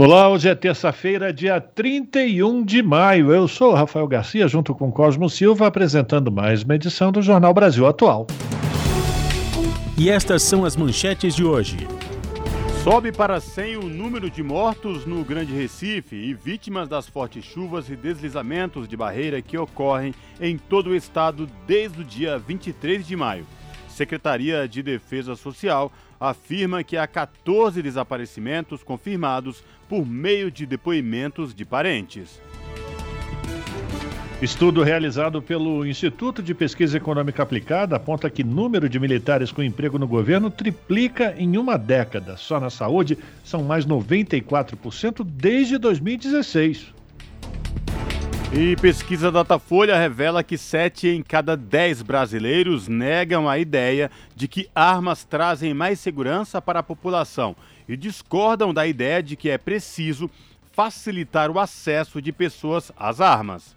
Olá, hoje é terça-feira, dia 31 de maio. Eu sou Rafael Garcia, junto com Cosmo Silva, apresentando mais uma edição do Jornal Brasil Atual. E estas são as manchetes de hoje. Sobe para 100 o número de mortos no Grande Recife e vítimas das fortes chuvas e deslizamentos de barreira que ocorrem em todo o estado desde o dia 23 de maio. Secretaria de Defesa Social afirma que há 14 desaparecimentos confirmados por meio de depoimentos de parentes. Estudo realizado pelo Instituto de Pesquisa Econômica Aplicada aponta que número de militares com emprego no governo triplica em uma década. Só na saúde são mais 94% desde 2016. E pesquisa Datafolha revela que 7 em cada 10 brasileiros negam a ideia de que armas trazem mais segurança para a população e discordam da ideia de que é preciso facilitar o acesso de pessoas às armas.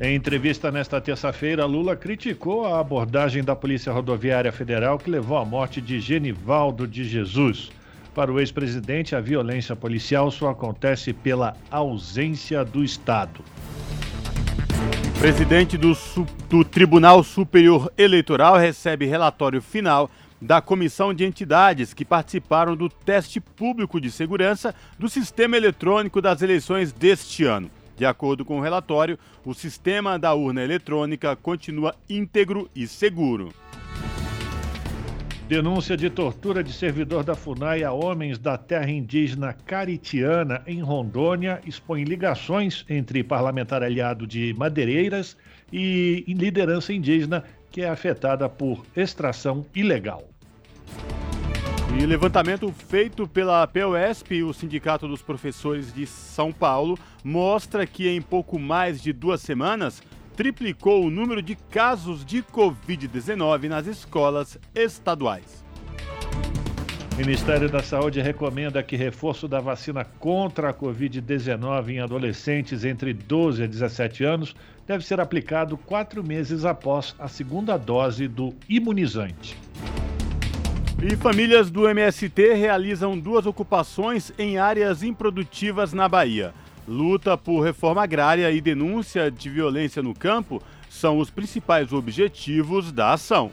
Em entrevista nesta terça-feira, Lula criticou a abordagem da Polícia Rodoviária Federal que levou à morte de Genivaldo de Jesus. Para o ex-presidente, a violência policial só acontece pela ausência do Estado. Presidente do, do, Tribunal Superior Eleitoral recebe relatório final da Comissão de Entidades que participaram do teste público de segurança do sistema eletrônico das eleições deste ano. De acordo com o relatório, o sistema da urna eletrônica continua íntegro e seguro. Denúncia de tortura de servidor da FUNAI a homens da terra indígena caritiana em Rondônia expõe ligações entre parlamentar aliado de Madeireiras e liderança indígena que é afetada por extração ilegal. E levantamento feito pela POSP, o Sindicato dos Professores de São Paulo, mostra que em pouco mais de duas semanas triplicou o número de casos de Covid-19 nas escolas estaduais. O Ministério da Saúde recomenda que reforço da vacina contra a Covid-19 em adolescentes entre 12 a 17 anos deve ser aplicado quatro meses após a segunda dose do imunizante. E famílias do MST realizam duas ocupações em áreas improdutivas na Bahia. Luta por reforma agrária e denúncia de violência no campo são os principais objetivos da ação.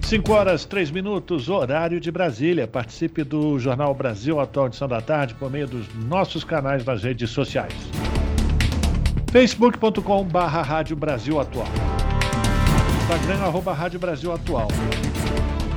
5 horas 3 minutos, horário de Brasília. Participe do Jornal Brasil Atual Edição da Tarde por meio dos nossos canais nas redes sociais. facebook.com barra Rádio Brasil Atual Instagram, arroba Rádio Brasil Atual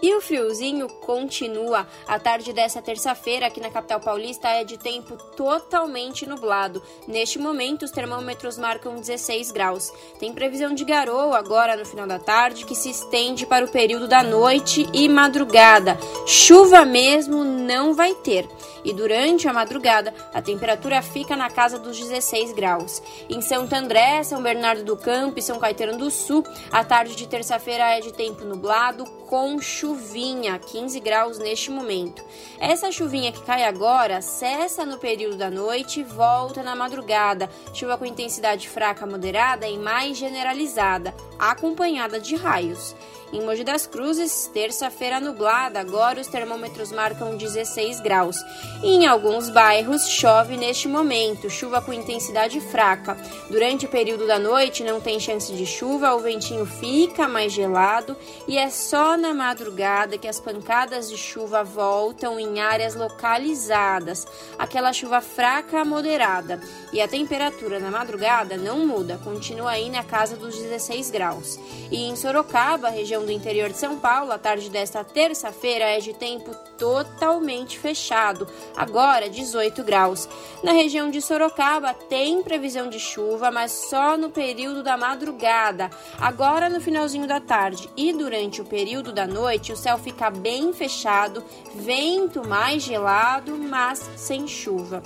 E o friozinho continua. A tarde dessa terça-feira aqui na capital paulista é de tempo totalmente nublado. Neste momento, os termômetros marcam 16 graus. Tem previsão de garoa agora no final da tarde, que se estende para o período da noite e madrugada. Chuva mesmo não vai ter. E durante a madrugada, a temperatura fica na casa dos 16 graus. Em Santo André, São Bernardo do Campo e São Caetano do Sul, a tarde de terça-feira é de tempo nublado com chuvinha, 15 graus neste momento. Essa chuvinha que cai agora cessa no período da noite e volta na madrugada. Chuva com intensidade fraca moderada e mais generalizada, acompanhada de raios. Em Mogi das Cruzes, terça-feira nublada, agora os termômetros marcam 16 graus. E em alguns bairros chove neste momento, chuva com intensidade fraca. Durante o período da noite não tem chance de chuva, o ventinho fica mais gelado e é só na madrugada que as pancadas de chuva voltam em áreas localizadas, aquela chuva fraca a moderada. E a temperatura na madrugada não muda, continua aí na casa dos 16 graus. E em Sorocaba, região do interior de São Paulo, a tarde desta terça-feira é de tempo totalmente fechado, agora 18 graus. Na região de Sorocaba tem previsão de chuva, mas só no período da madrugada. Agora no finalzinho da tarde e durante o período da noite, o céu fica bem fechado, vento mais gelado, mas sem chuva.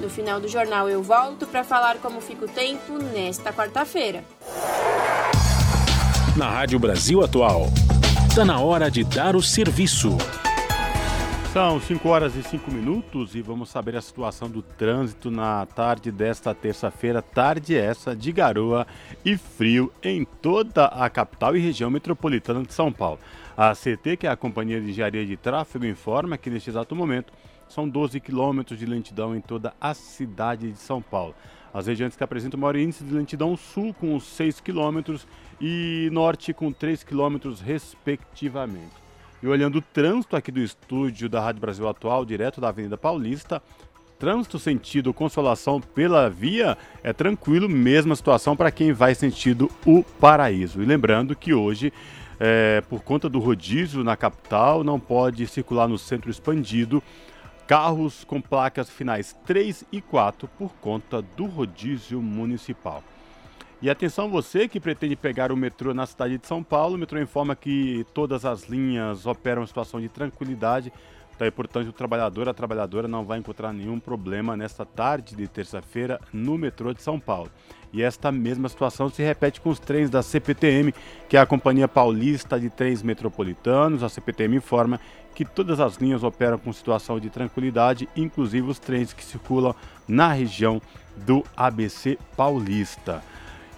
No final do jornal eu volto para falar como fica o tempo nesta quarta-feira. Na Rádio Brasil Atual, está na hora de dar o serviço. São 5 horas e 5 minutos e vamos saber a situação do trânsito na tarde desta terça-feira, tarde essa de garoa e frio em toda a capital e região metropolitana de São Paulo. A CT, que é a Companhia de Engenharia de Tráfego, informa que neste exato momento são 12 quilômetros de lentidão em toda a cidade de São Paulo. As regiões que apresentam maior índice de lentidão sul com 6 quilômetros e norte com 3 quilômetros respectivamente. E olhando o trânsito aqui do estúdio da Rádio Brasil Atual, direto da Avenida Paulista, trânsito sentido Consolação pela via é tranquilo, mesma situação para quem vai sentido o Paraíso. E lembrando que hoje, é, por conta do rodízio na capital, não pode circular no centro expandido carros com placas finais 3 e 4 por conta do rodízio municipal. E atenção você que pretende pegar o metrô na cidade de São Paulo, o metrô informa que todas as linhas operam em situação de tranquilidade então, portanto, o trabalhador, a trabalhadora não vai encontrar nenhum problema nesta tarde de terça-feira no metrô de São Paulo. E esta mesma situação se repete com os trens da CPTM, que é a Companhia Paulista de Trens Metropolitanos. A CPTM informa que todas as linhas operam com situação de tranquilidade, inclusive os trens que circulam na região do ABC Paulista.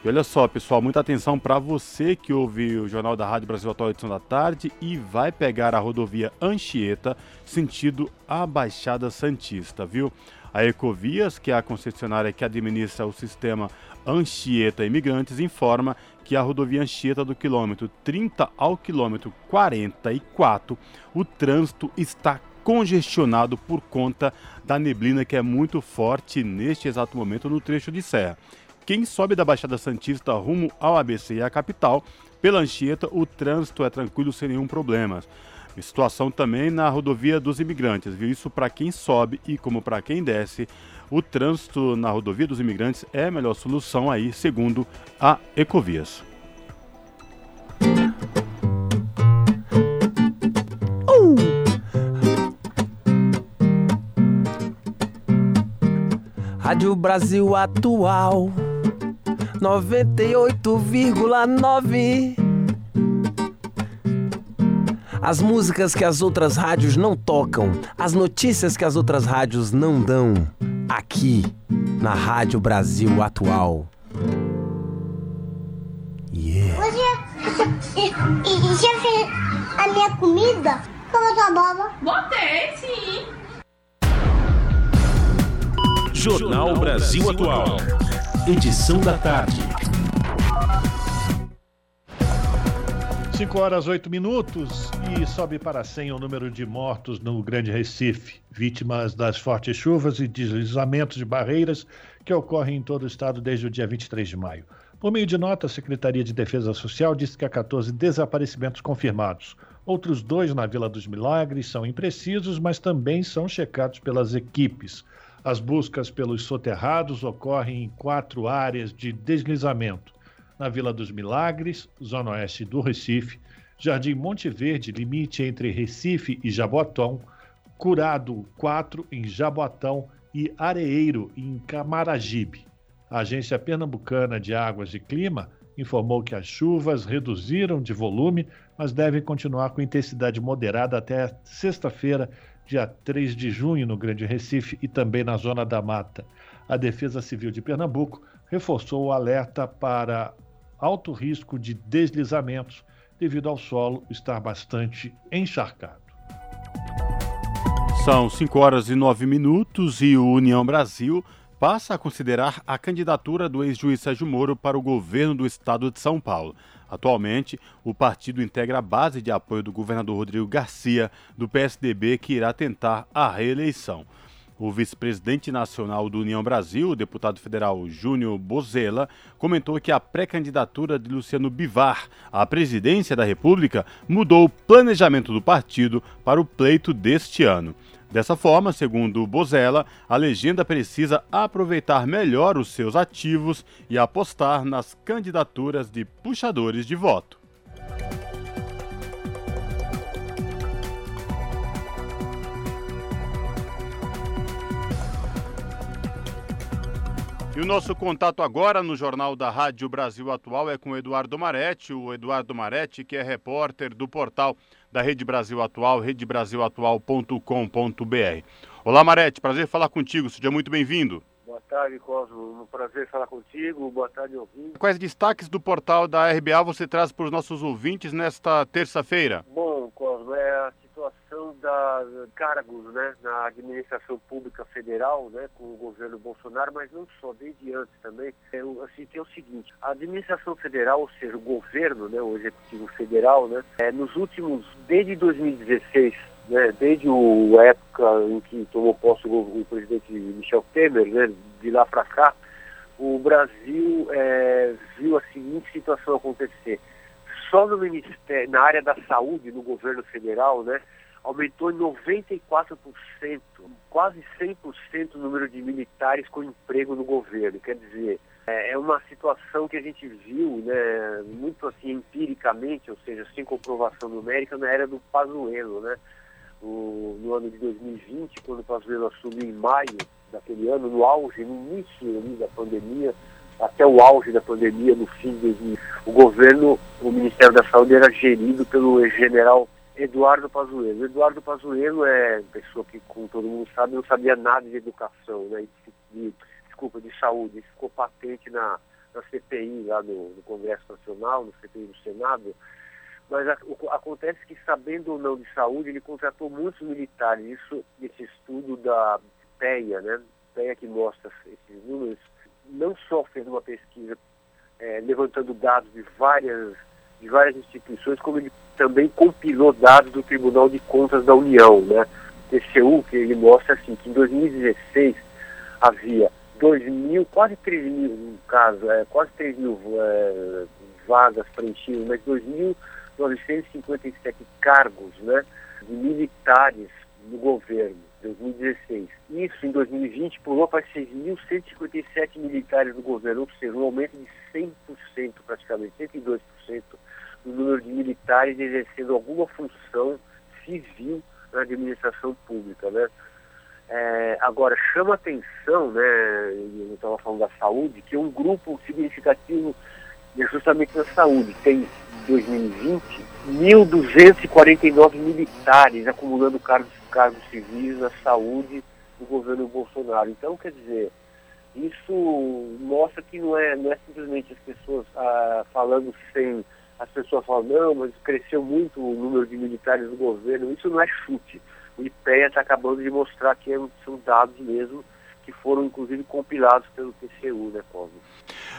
E olha só, pessoal, muita atenção para você que ouve o Jornal da Rádio Brasil Atual edição da tarde e vai pegar a rodovia Anchieta, sentido a Baixada Santista, viu? A Ecovias, que é a concessionária que administra o sistema Anchieta Imigrantes, informa que a rodovia Anchieta do quilômetro 30 ao quilômetro 44, o trânsito está congestionado por conta da neblina que é muito forte neste exato momento no trecho de serra. Quem sobe da Baixada Santista rumo ao ABC e à capital, pela Anchieta, o trânsito é tranquilo sem nenhum problema. Situação também na rodovia dos imigrantes, viu? Isso para quem sobe e como para quem desce, o trânsito na rodovia dos imigrantes é a melhor solução aí, segundo a Ecovias. Rádio Brasil Atual 98,9. As músicas que as outras rádios não tocam, as notícias que as outras rádios não dão, aqui na Rádio Brasil Atual. Yeah. Você já fez a minha comida? Como tua boba? Botei, sim. Jornal Brasil Atual edição da tarde. 5 horas 8 minutos e sobe para 100 o número de mortos no Grande Recife, vítimas das fortes chuvas e deslizamentos de barreiras que ocorrem em todo o estado desde o dia 23 de maio. Por meio de nota, a Secretaria de Defesa Social disse que há 14 desaparecimentos confirmados. Outros dois na Vila dos Milagres são imprecisos, mas também são checados pelas equipes. As buscas pelos soterrados ocorrem em quatro áreas de deslizamento: na Vila dos Milagres, zona oeste do Recife, Jardim Monte Verde, limite entre Recife e Jaboatão, Curado 4 em Jaboatão e Areeiro em Camaragibe. A Agência Pernambucana de Águas e Clima informou que as chuvas reduziram de volume, mas devem continuar com intensidade moderada até sexta-feira, dia 3 de junho, no Grande Recife e também na Zona da Mata. A Defesa Civil de Pernambuco reforçou o alerta para alto risco de deslizamentos devido ao solo estar bastante encharcado. São 5 horas e 9 minutos e o União Brasil passa a considerar a candidatura do ex-juiz Sérgio Moro para o governo do estado de São Paulo. Atualmente, o partido integra a base de apoio do governador Rodrigo Garcia, do PSDB, que irá tentar a reeleição. O vice-presidente nacional do União Brasil, o deputado federal Júnior Bozella, comentou que a pré-candidatura de Luciano Bivar à presidência da República mudou o planejamento do partido para o pleito deste ano. Dessa forma, segundo Bozella, a legenda precisa aproveitar melhor os seus ativos e apostar nas candidaturas de puxadores de voto. E o nosso contato agora no Jornal da Rádio Brasil Atual é com o Eduardo Maretti, o Eduardo Maretti, que é repórter do portal da Rede Brasil Atual, redebrasilatual.com.br. Olá, Maretti, prazer falar contigo, seja muito bem-vindo. Boa tarde, Cosmo. Um prazer falar contigo. Boa tarde, ouvinte. Quais destaques do portal da RBA você traz para os nossos ouvintes nesta terça-feira? Bom, Cosmo, é a da cargos né, na administração pública federal, né, com o governo Bolsonaro, mas não só, desde antes também. É, assim, tem o seguinte, a administração federal, ou seja, o governo, né, o executivo federal, né, é, nos últimos, desde 2016, né, desde a época em que tomou posse o, o presidente Michel Temer, né, de lá para cá, o Brasil é, viu a seguinte situação acontecer. Só no ministério, na área da saúde, no governo federal, né, aumentou em 94%, quase 100% o número de militares com emprego no governo. Quer dizer, é, é uma situação que a gente viu, né, muito assim empiricamente, ou seja, sem comprovação numérica, na era do Pazuello, né? O, no ano de 2020, quando o Pazuello assumiu em maio daquele ano, no auge, no início da pandemia, até o auge da pandemia, no fim de 2000, o governo, o Ministério da Saúde era gerido pelo general Eduardo Pazuello. Eduardo Pazuello é pessoa que, como todo mundo sabe, não sabia nada de educação, né? De, de, desculpa, de saúde. Isso ficou patente na, na CPI lá no, Congresso Nacional, no CPI do Senado. Mas a, o, acontece que, sabendo ou não de saúde, ele contratou muitos militares. Isso, esse estudo da PEA, né? PEA que mostra esses números, não só fez uma pesquisa é, levantando dados de várias de várias instituições, como ele também compilou dados do Tribunal de Contas da União, né? TCU, que ele mostra assim, que em 2016 havia 2 mil, quase 3 mil, no caso, é, quase 3 mil é, vagas preenchidas, mas 2.957 cargos né, de militares no governo, 2016. Isso em 2020 pulou para 6.157 militares no governo, ou seja, um aumento de 100% praticamente, 102% o número de militares exercendo alguma função civil na administração pública, né? É, agora, chama atenção, né, eu estava falando da saúde, que um grupo significativo é justamente na saúde. Tem, em 2020, 1.249 militares acumulando cargos, cargos civis na saúde do governo Bolsonaro. Então, quer dizer, isso mostra que não é, não é simplesmente as pessoas ah, falando sem as pessoas falam, não, mas cresceu muito o número de militares do governo. Isso não é chute. O IPEA está acabando de mostrar que são dados mesmo que foram inclusive compilados pelo TCU, né, Cosmo?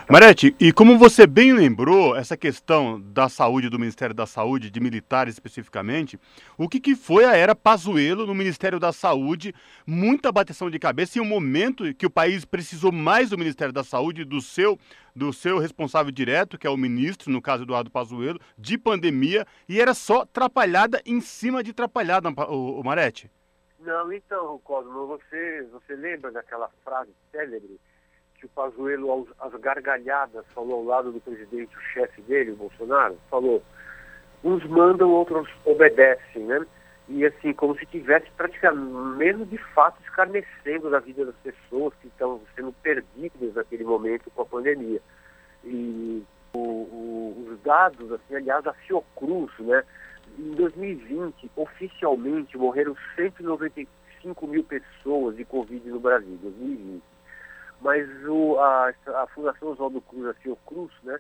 Marete, e como você bem lembrou, essa questão da saúde, do Ministério da Saúde, de militares especificamente, o que, que foi a era Pazuello no Ministério da Saúde? Muita bateção de cabeça em um momento que o país precisou mais do Ministério da Saúde, do seu, do seu responsável direto, que é o ministro, no caso Eduardo Pazuello, de pandemia, e era só trapalhada em cima de trapalhada, o, o Marete. Não, então, Cosmo, você, você lembra daquela frase célebre que o Pazuello, às gargalhadas, falou ao lado do presidente, o chefe dele, o Bolsonaro? Falou, uns mandam, outros obedecem, né? E assim, como se tivesse praticamente, mesmo de fato, escarnecendo da vida das pessoas que estão sendo perdidas naquele momento com a pandemia. E o, o, os dados, assim, aliás, a Fiocruz, né? Em 2020, oficialmente, morreram 195 mil pessoas de Covid no Brasil, 2020. Mas o, a, a Fundação Oswaldo Cruz, a Fiocruz, né,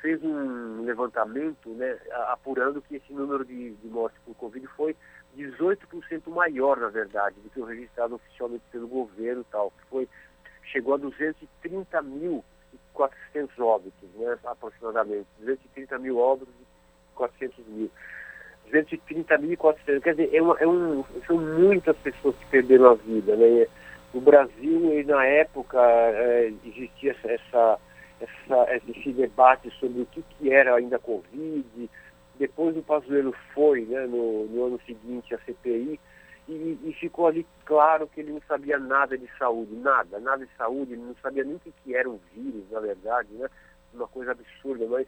fez um levantamento né, apurando que esse número de, de mortes por Covid foi 18% maior, na verdade, do que o registrado oficialmente pelo governo tal, que foi, chegou a 230.400 óbitos, né, aproximadamente, 230 mil óbitos e 400 mil. 230.400, quer dizer, é, uma, é um, são muitas pessoas que perderam a vida, né, no Brasil, na época, é, existia essa, essa, esse debate sobre o que, que era ainda Covid. Depois o Pazuello foi, né, no, no ano seguinte, à CPI, e, e, ficou ali claro que ele não sabia nada de saúde, nada, nada de saúde, ele não sabia nem o que, que era um vírus, na verdade, né? Uma coisa absurda, mas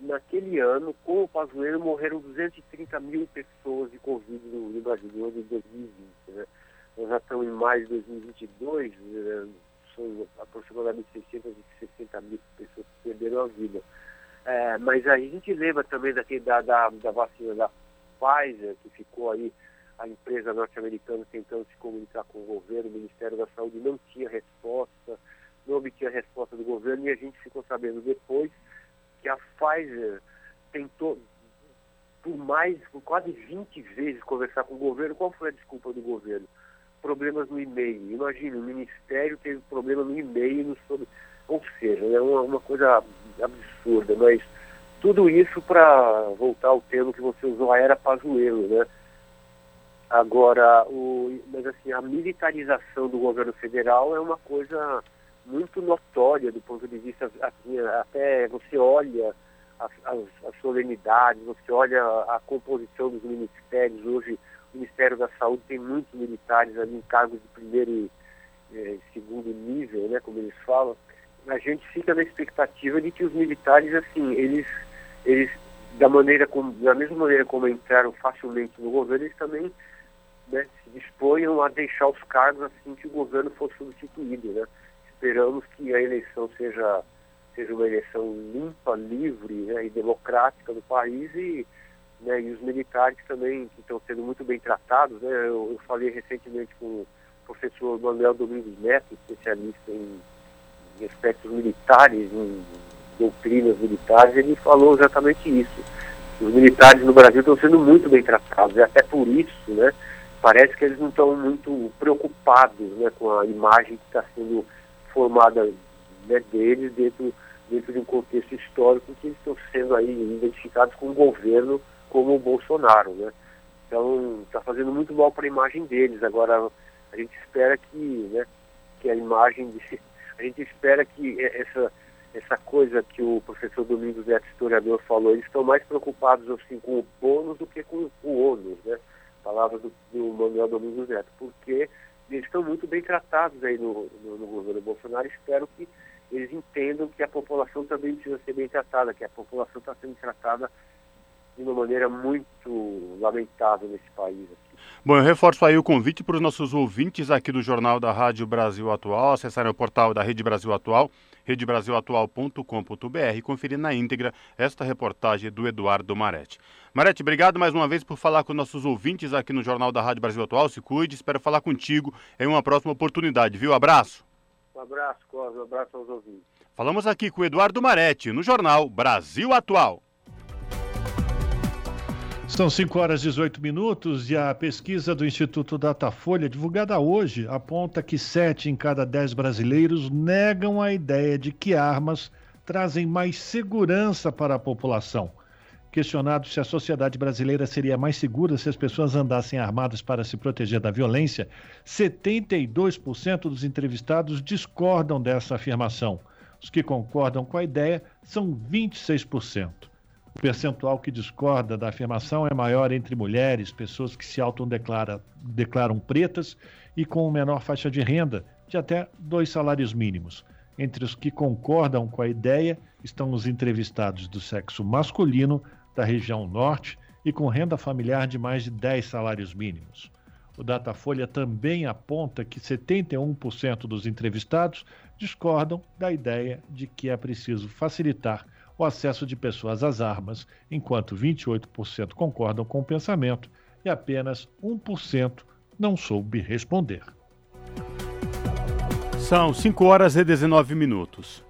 naquele ano, com o Pazuello, morreram 230 mil pessoas de Covid no, Brasil, no ano de 2020, né? Nós já estamos em mais de 2022, né? são aproximadamente 660 mil pessoas que perderam a vida. É, mas a gente lembra também daquele, da, da, da vacina da Pfizer, que ficou aí a empresa norte-americana tentando se comunicar com o governo, o Ministério da Saúde não tinha resposta, não obtinha resposta do governo e a gente ficou sabendo depois que a Pfizer tentou por mais, por quase 20 vezes conversar com o governo. Qual foi a desculpa do governo? problemas no e-mail. Imagina, o Ministério teve problema no e-mail sobre. Ou seja, é uma, uma coisa absurda, mas tudo isso para voltar ao termo que você usou, a era Pazuello, né? Agora, o, mas assim, a militarização do governo federal é uma coisa muito notória do ponto de vista, assim, até você olha as, as, as solenidades, você olha a, a composição dos ministérios hoje, Ministério da Saúde tem muitos militares ali em cargos de primeiro e eh, segundo nível, né, como eles falam. A gente fica na expectativa de que os militares, assim, eles, eles da maneira como, da mesma maneira como entraram facilmente no governo, eles também né, se disponham a deixar os cargos assim que o governo for substituído, né? Esperamos que a eleição seja seja uma eleição limpa, livre né, e democrática do país e né, e os militares também que estão sendo muito bem tratados. Né, eu, eu, falei recentemente com o professor Manuel Domingos Neto, especialista em, em aspectos militares, em doutrinas militares, ele falou exatamente isso. Os militares no Brasil estão sendo muito bem tratados, e até por isso, né, parece que eles não estão muito preocupados né, com a imagem que está sendo formada né, deles dentro, dentro de um contexto histórico que eles estão sendo aí identificados com o governo como o Bolsonaro, né? Então está fazendo muito mal para a imagem deles. Agora a gente espera que, né, que a imagem de, a gente espera que essa essa coisa que o professor Domingos Neto, historiador, falou, eles estão mais preocupados assim, com o bônus do que com o ônus, né? Palavras do, do Manuel Domingos Neto, porque eles estão muito bem tratados aí no, no, no governo Bolsonaro. Espero que eles entendam que a população também precisa ser bem tratada, que a população está sendo tratada de uma maneira muito lamentável nesse país. Bom, eu reforço aí o convite para os nossos ouvintes aqui do Jornal da Rádio Brasil Atual, acessarem o portal da Rede Brasil Atual, redebrasilatual.com.br e conferir na íntegra esta reportagem do Eduardo Marete. Marete, obrigado mais uma vez por falar com nossos ouvintes aqui no Jornal da Rádio Brasil Atual. Se cuide, espero falar contigo em uma próxima oportunidade, viu? Abraço. Um abraço, Cosme, um abraço aos ouvintes. Falamos aqui com o Eduardo Marete, no Jornal Brasil Atual. São 5 horas e 18 minutos e a pesquisa do Instituto Datafolha, divulgada hoje, aponta que 7 em cada 10 brasileiros negam a ideia de que armas trazem mais segurança para a população. Questionado se a sociedade brasileira seria mais segura se as pessoas andassem armadas para se proteger da violência, 72% dos entrevistados discordam dessa afirmação. Os que concordam com a ideia são 26%. O percentual que discorda da afirmação é maior entre mulheres, pessoas que se autodeclaram pretas e com menor faixa de renda, de até dois salários mínimos. Entre os que concordam com a ideia estão os entrevistados do sexo masculino da região norte e com renda familiar de mais de 10 salários mínimos. O Datafolha também aponta que 71% dos entrevistados discordam da ideia de que é preciso facilitar o acesso de pessoas às armas, enquanto 28% concordam com o pensamento e apenas 1% não soube responder. São 5 horas e 19 minutos.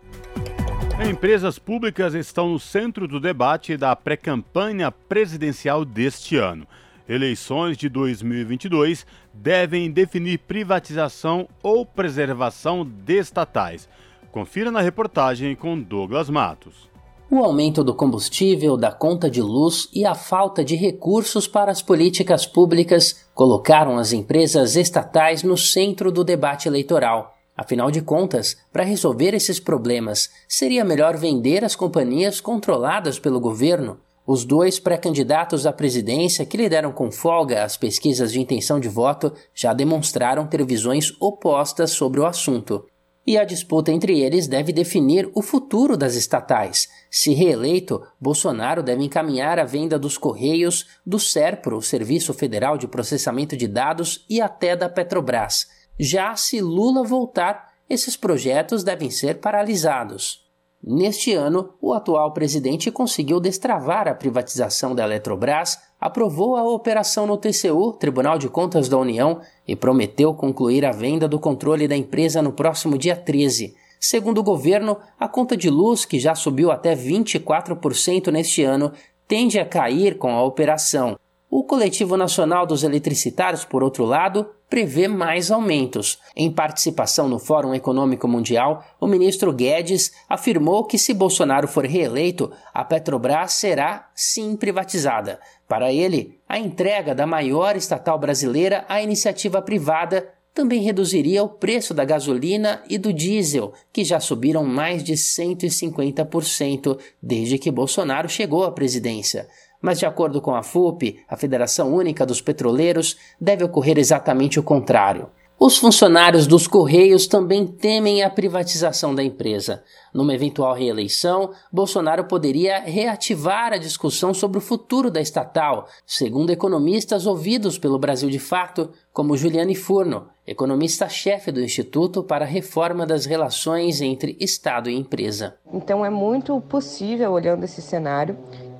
Empresas públicas estão no centro do debate da pré-campanha presidencial deste ano. Eleições de 2022 devem definir privatização ou preservação de estatais. Confira na reportagem com Douglas Matos. O aumento do combustível, da conta de luz e a falta de recursos para as políticas públicas colocaram as empresas estatais no centro do debate eleitoral. Afinal de contas, para resolver esses problemas, seria melhor vender as companhias controladas pelo governo. Os dois pré-candidatos à presidência que lideram com folga as pesquisas de intenção de voto já demonstraram ter visões opostas sobre o assunto. E a disputa entre eles deve definir o futuro das estatais. Se reeleito, Bolsonaro deve encaminhar a venda dos Correios, do SERPRO, Serviço Federal de Processamento de Dados, e até da Petrobras. Já se Lula voltar, esses projetos devem ser paralisados. Neste ano, o atual presidente conseguiu destravar a privatização da Eletrobras, aprovou a operação no TCU, Tribunal de Contas da União, e prometeu concluir a venda do controle da empresa no próximo dia 13. Segundo o governo, a conta de luz, que já subiu até 24% neste ano, tende a cair com a operação. O Coletivo Nacional dos Eletricitários, por outro lado, prevê mais aumentos. Em participação no Fórum Econômico Mundial, o ministro Guedes afirmou que se Bolsonaro for reeleito, a Petrobras será sim privatizada. Para ele, a entrega da maior estatal brasileira à iniciativa privada também reduziria o preço da gasolina e do diesel, que já subiram mais de 150% desde que Bolsonaro chegou à presidência. Mas, de acordo com a FUP, a Federação Única dos Petroleiros, deve ocorrer exatamente o contrário. Os funcionários dos Correios também temem a privatização da empresa. Numa eventual reeleição, Bolsonaro poderia reativar a discussão sobre o futuro da estatal, segundo economistas ouvidos pelo Brasil de Fato, como Juliane Furno, economista-chefe do Instituto para a Reforma das Relações entre Estado e Empresa. Então é muito possível, olhando esse cenário,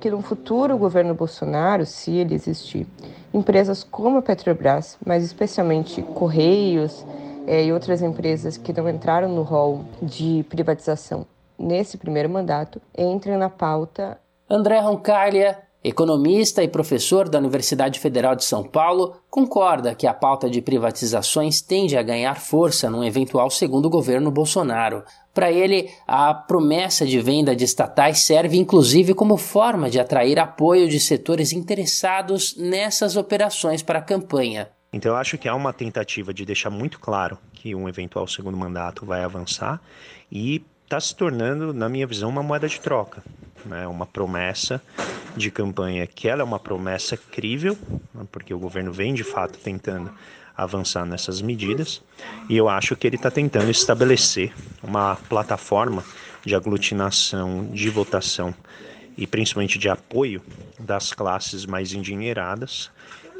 que no futuro governo Bolsonaro, se ele existir, empresas como a Petrobras, mas especialmente Correios é, e outras empresas que não entraram no rol de privatização nesse primeiro mandato, entrem na pauta. André Roncaglia, economista e professor da Universidade Federal de São Paulo, concorda que a pauta de privatizações tende a ganhar força num eventual segundo governo Bolsonaro. Para ele, a promessa de venda de estatais serve inclusive como forma de atrair apoio de setores interessados nessas operações para a campanha. Então, eu acho que há uma tentativa de deixar muito claro que um eventual segundo mandato vai avançar e está se tornando, na minha visão, uma moeda de troca. Né? Uma promessa de campanha que ela é uma promessa crível, né? porque o governo vem de fato tentando avançar nessas medidas e eu acho que ele está tentando estabelecer uma plataforma de aglutinação, de votação e principalmente de apoio das classes mais endinheiradas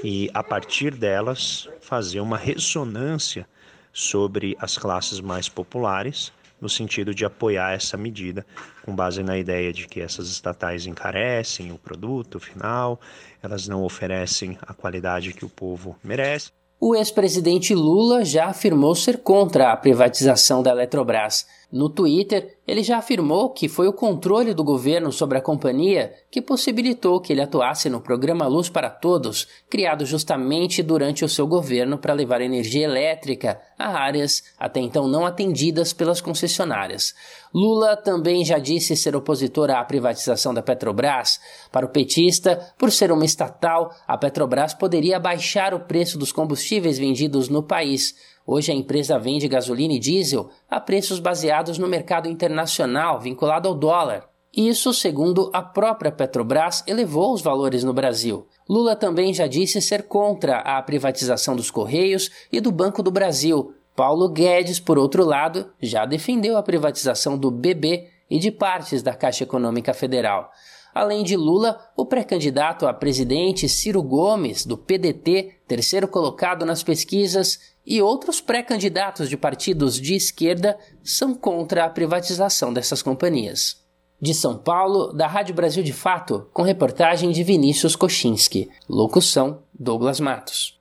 e a partir delas fazer uma ressonância sobre as classes mais populares no sentido de apoiar essa medida com base na ideia de que essas estatais encarecem o produto final, elas não oferecem a qualidade que o povo merece. O ex-presidente Lula já afirmou ser contra a privatização da Eletrobras. No Twitter, ele já afirmou que foi o controle do governo sobre a companhia que possibilitou que ele atuasse no programa Luz para Todos, criado justamente durante o seu governo para levar energia elétrica a áreas até então não atendidas pelas concessionárias. Lula também já disse ser opositor à privatização da Petrobras. Para o petista, por ser uma estatal, a Petrobras poderia baixar o preço dos combustíveis vendidos no país Hoje a empresa vende gasolina e diesel a preços baseados no mercado internacional vinculado ao dólar. Isso, segundo a própria Petrobras, elevou os valores no Brasil. Lula também já disse ser contra a privatização dos Correios e do Banco do Brasil. Paulo Guedes, por outro lado, já defendeu a privatização do BB e de partes da Caixa Econômica Federal. Além de Lula, o pré-candidato a presidente Ciro Gomes, do PDT, terceiro colocado nas pesquisas, e outros pré-candidatos de partidos de esquerda são contra a privatização dessas companhias. De São Paulo, da Rádio Brasil de Fato, com reportagem de Vinícius Kochinski. Locução: Douglas Matos.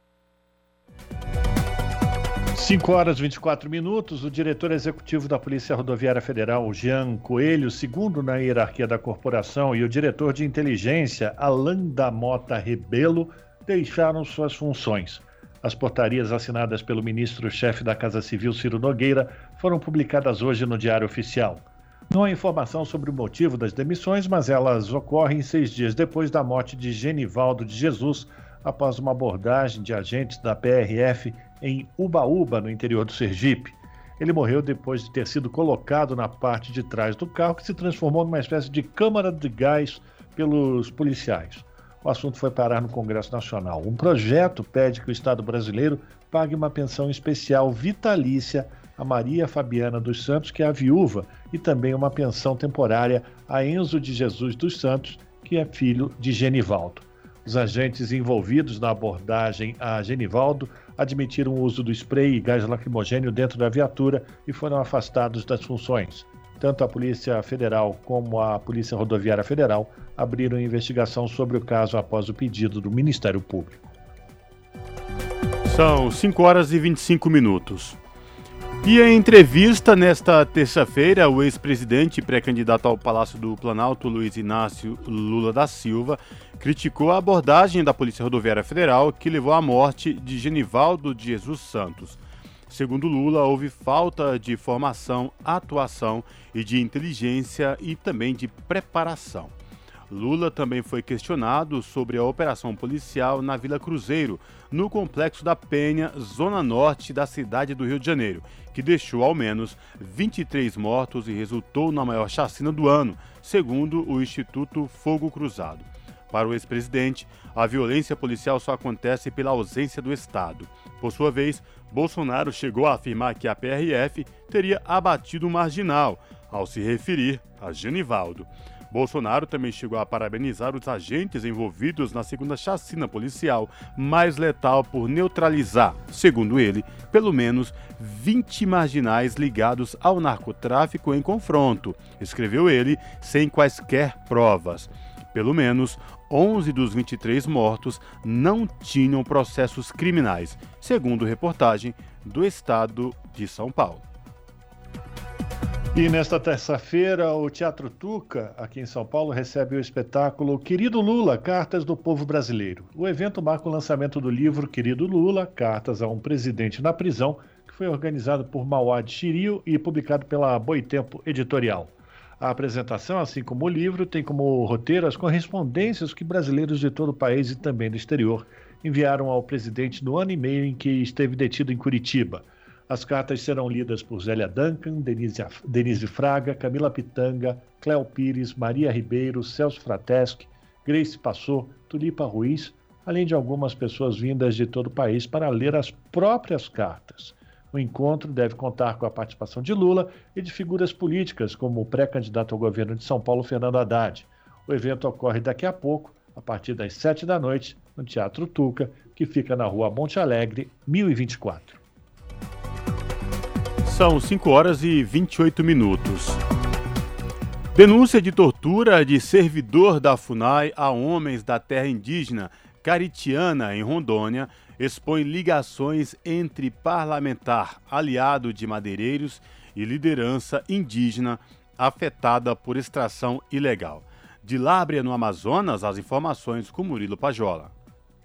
5 horas e 24 minutos, o diretor executivo da Polícia Rodoviária Federal, Jean Coelho, segundo na hierarquia da corporação, e o diretor de inteligência, Alain da Mota Rebelo, deixaram suas funções. As portarias assinadas pelo ministro-chefe da Casa Civil, Ciro Nogueira, foram publicadas hoje no Diário Oficial. Não há informação sobre o motivo das demissões, mas elas ocorrem seis dias depois da morte de Genivaldo de Jesus, após uma abordagem de agentes da PRF em Ubaúba, no interior do Sergipe. Ele morreu depois de ter sido colocado na parte de trás do carro, que se transformou numa espécie de câmara de gás pelos policiais. O assunto foi parar no Congresso Nacional. Um projeto pede que o Estado brasileiro pague uma pensão especial vitalícia a Maria Fabiana dos Santos, que é a viúva, e também uma pensão temporária a Enzo de Jesus dos Santos, que é filho de Genivaldo. Os agentes envolvidos na abordagem a Genivaldo admitiram o uso do spray e gás lacrimogênio dentro da viatura e foram afastados das funções. Tanto a Polícia Federal como a Polícia Rodoviária Federal abriram investigação sobre o caso após o pedido do Ministério Público. São 5 horas e 25 minutos. E em entrevista nesta terça-feira, o ex-presidente pré-candidato ao Palácio do Planalto, Luiz Inácio Lula da Silva, criticou a abordagem da Polícia Rodoviária Federal que levou à morte de Genivaldo de Jesus Santos. Segundo Lula, houve falta de formação, atuação e de inteligência e também de preparação. Lula também foi questionado sobre a operação policial na Vila Cruzeiro, no complexo da Penha, zona norte da cidade do Rio de Janeiro, que deixou ao menos 23 mortos e resultou na maior chacina do ano, segundo o Instituto Fogo Cruzado. Para o ex-presidente, a violência policial só acontece pela ausência do Estado. Por sua vez, Bolsonaro chegou a afirmar que a PRF teria abatido um marginal, ao se referir a Genivaldo. Bolsonaro também chegou a parabenizar os agentes envolvidos na segunda chacina policial, mais letal por neutralizar, segundo ele, pelo menos 20 marginais ligados ao narcotráfico em confronto, escreveu ele, sem quaisquer provas. Pelo menos 11 dos 23 mortos não tinham processos criminais, segundo reportagem do Estado de São Paulo. E nesta terça-feira, o Teatro Tuca, aqui em São Paulo, recebe o espetáculo Querido Lula, Cartas do Povo Brasileiro. O evento marca o lançamento do livro Querido Lula, Cartas a um Presidente na Prisão, que foi organizado por Mauad Chirio e publicado pela Boitempo Editorial. A apresentação, assim como o livro, tem como roteiro as correspondências que brasileiros de todo o país e também do exterior enviaram ao presidente no ano e meio em que esteve detido em Curitiba. As cartas serão lidas por Zélia Duncan, Denise, Denise Fraga, Camila Pitanga, Cléo Pires, Maria Ribeiro, Celso Frateschi, Grace Passou, Tulipa Ruiz, além de algumas pessoas vindas de todo o país para ler as próprias cartas. O encontro deve contar com a participação de Lula e de figuras políticas, como o pré-candidato ao governo de São Paulo, Fernando Haddad. O evento ocorre daqui a pouco, a partir das sete da noite, no Teatro Tuca, que fica na rua Monte Alegre, 1024. São 5 horas e 28 minutos. Denúncia de tortura de servidor da FUNAI a homens da terra indígena Caritiana, em Rondônia, expõe ligações entre parlamentar aliado de madeireiros e liderança indígena afetada por extração ilegal. De Lábrea, no Amazonas, as informações com Murilo Pajola.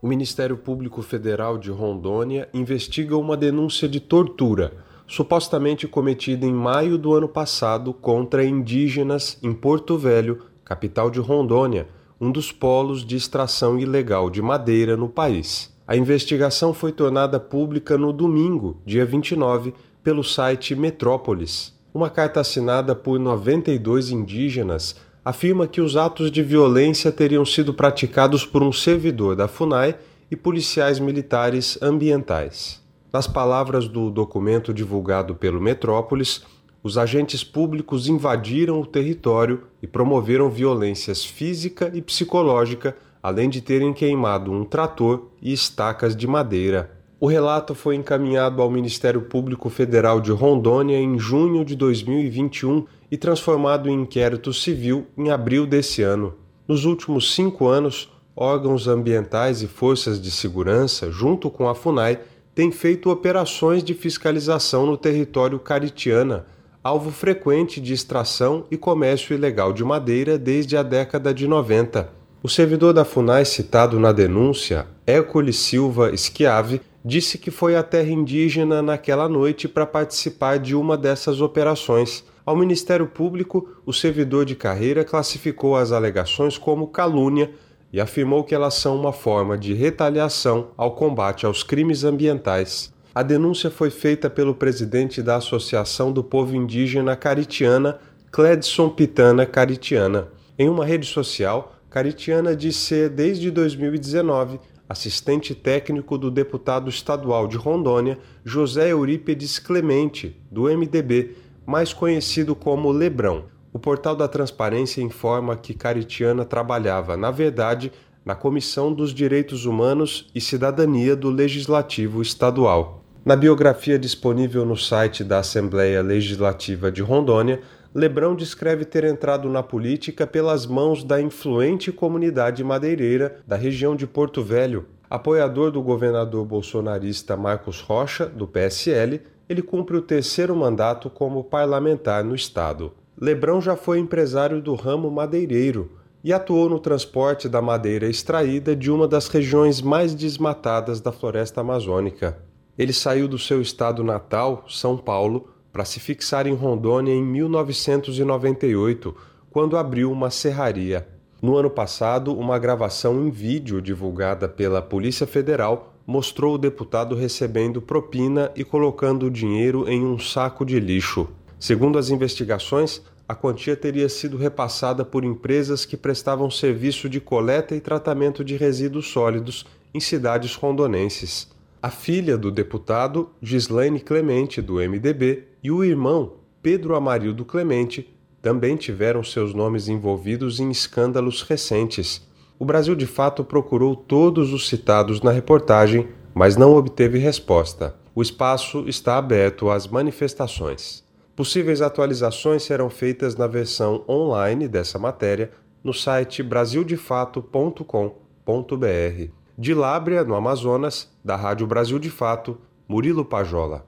O Ministério Público Federal de Rondônia investiga uma denúncia de tortura supostamente cometida em maio do ano passado contra indígenas em Porto Velho, capital de Rondônia, um dos polos de extração ilegal de madeira no país. A investigação foi tornada pública no domingo, dia 29, pelo site Metrópolis. Uma carta assinada por 92 indígenas afirma que os atos de violência teriam sido praticados por um servidor da FUNAI e policiais militares ambientais. Nas palavras do documento divulgado pelo Metrópolis, os agentes públicos invadiram o território e promoveram violências física e psicológica, além de terem queimado um trator e estacas de madeira. O relato foi encaminhado ao Ministério Público Federal de Rondônia em junho de 2021 e transformado em inquérito civil em abril desse ano. Nos últimos cinco anos, órgãos ambientais e forças de segurança, junto com a FUNAI, tem feito operações de fiscalização no território caritiana, alvo frequente de extração e comércio ilegal de madeira desde a década de 90. O servidor da FUNAI citado na denúncia, Hércules Silva Schiave, disse que foi à terra indígena naquela noite para participar de uma dessas operações. Ao Ministério Público, o servidor de carreira classificou as alegações como calúnia e afirmou que elas são uma forma de retaliação ao combate aos crimes ambientais. A denúncia foi feita pelo presidente da Associação do Povo Indígena Caritiana, Cledson Pitana Caritiana. Em uma rede social, Caritiana diz ser, desde 2019, assistente técnico do deputado estadual de Rondônia, José Eurípedes Clemente, do MDB, mais conhecido como Lebrão. O portal da Transparência informa que Caritiana trabalhava, na verdade, na Comissão dos Direitos Humanos e Cidadania do Legislativo Estadual. Na biografia disponível no site da Assembleia Legislativa de Rondônia, Lebrão descreve ter entrado na política pelas mãos da influente comunidade madeireira da região de Porto Velho. Apoiador do governador bolsonarista Marcos Rocha, do PSL, ele cumpre o terceiro mandato como parlamentar no estado. Lebrão já foi empresário do ramo madeireiro e atuou no transporte da madeira extraída de uma das regiões mais desmatadas da floresta amazônica. Ele saiu do seu estado natal, São Paulo, para se fixar em Rondônia em 1998, quando abriu uma serraria. No ano passado, uma gravação em vídeo divulgada pela Polícia Federal mostrou o deputado recebendo propina e colocando o dinheiro em um saco de lixo. Segundo as investigações, a quantia teria sido repassada por empresas que prestavam serviço de coleta e tratamento de resíduos sólidos em cidades rondonenses. A filha do deputado, Gislaine Clemente, do MDB, e o irmão, Pedro Amarildo Clemente, também tiveram seus nomes envolvidos em escândalos recentes. O Brasil de Fato procurou todos os citados na reportagem, mas não obteve resposta. O espaço está aberto às manifestações. Possíveis atualizações serão feitas na versão online dessa matéria no site brasildefato.com.br. De Lábrea, no Amazonas, da Rádio Brasil de Fato, Murilo Pajola.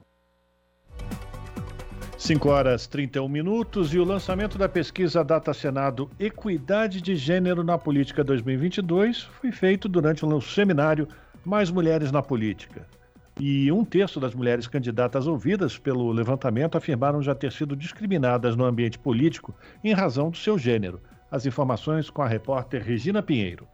5 horas 31 minutos e o lançamento da pesquisa Data Senado Equidade de Gênero na Política 2022 foi feito durante um seminário Mais Mulheres na Política e um terço das mulheres candidatas ouvidas pelo levantamento afirmaram já ter sido discriminadas no ambiente político em razão do seu gênero. As informações com a repórter Regina Pinheiro.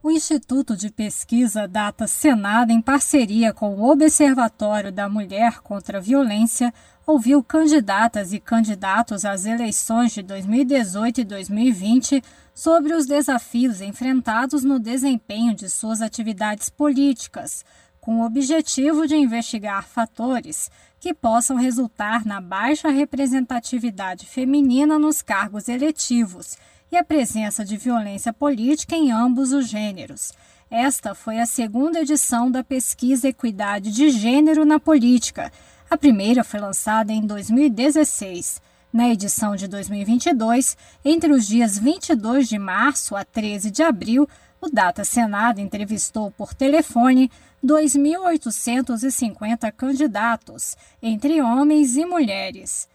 O Instituto de Pesquisa Data Senado, em parceria com o Observatório da Mulher contra a Violência, ouviu candidatas e candidatos às eleições de 2018 e 2020 sobre os desafios enfrentados no desempenho de suas atividades políticas, com o objetivo de investigar fatores que possam resultar na baixa representatividade feminina nos cargos eletivos e a presença de violência política em ambos os gêneros. Esta foi a segunda edição da pesquisa Equidade de Gênero na Política. A primeira foi lançada em 2016. Na edição de 2022, entre os dias 22 de março a 13 de abril, o Data Senado entrevistou por telefone 2.850 candidatos, entre homens e mulheres.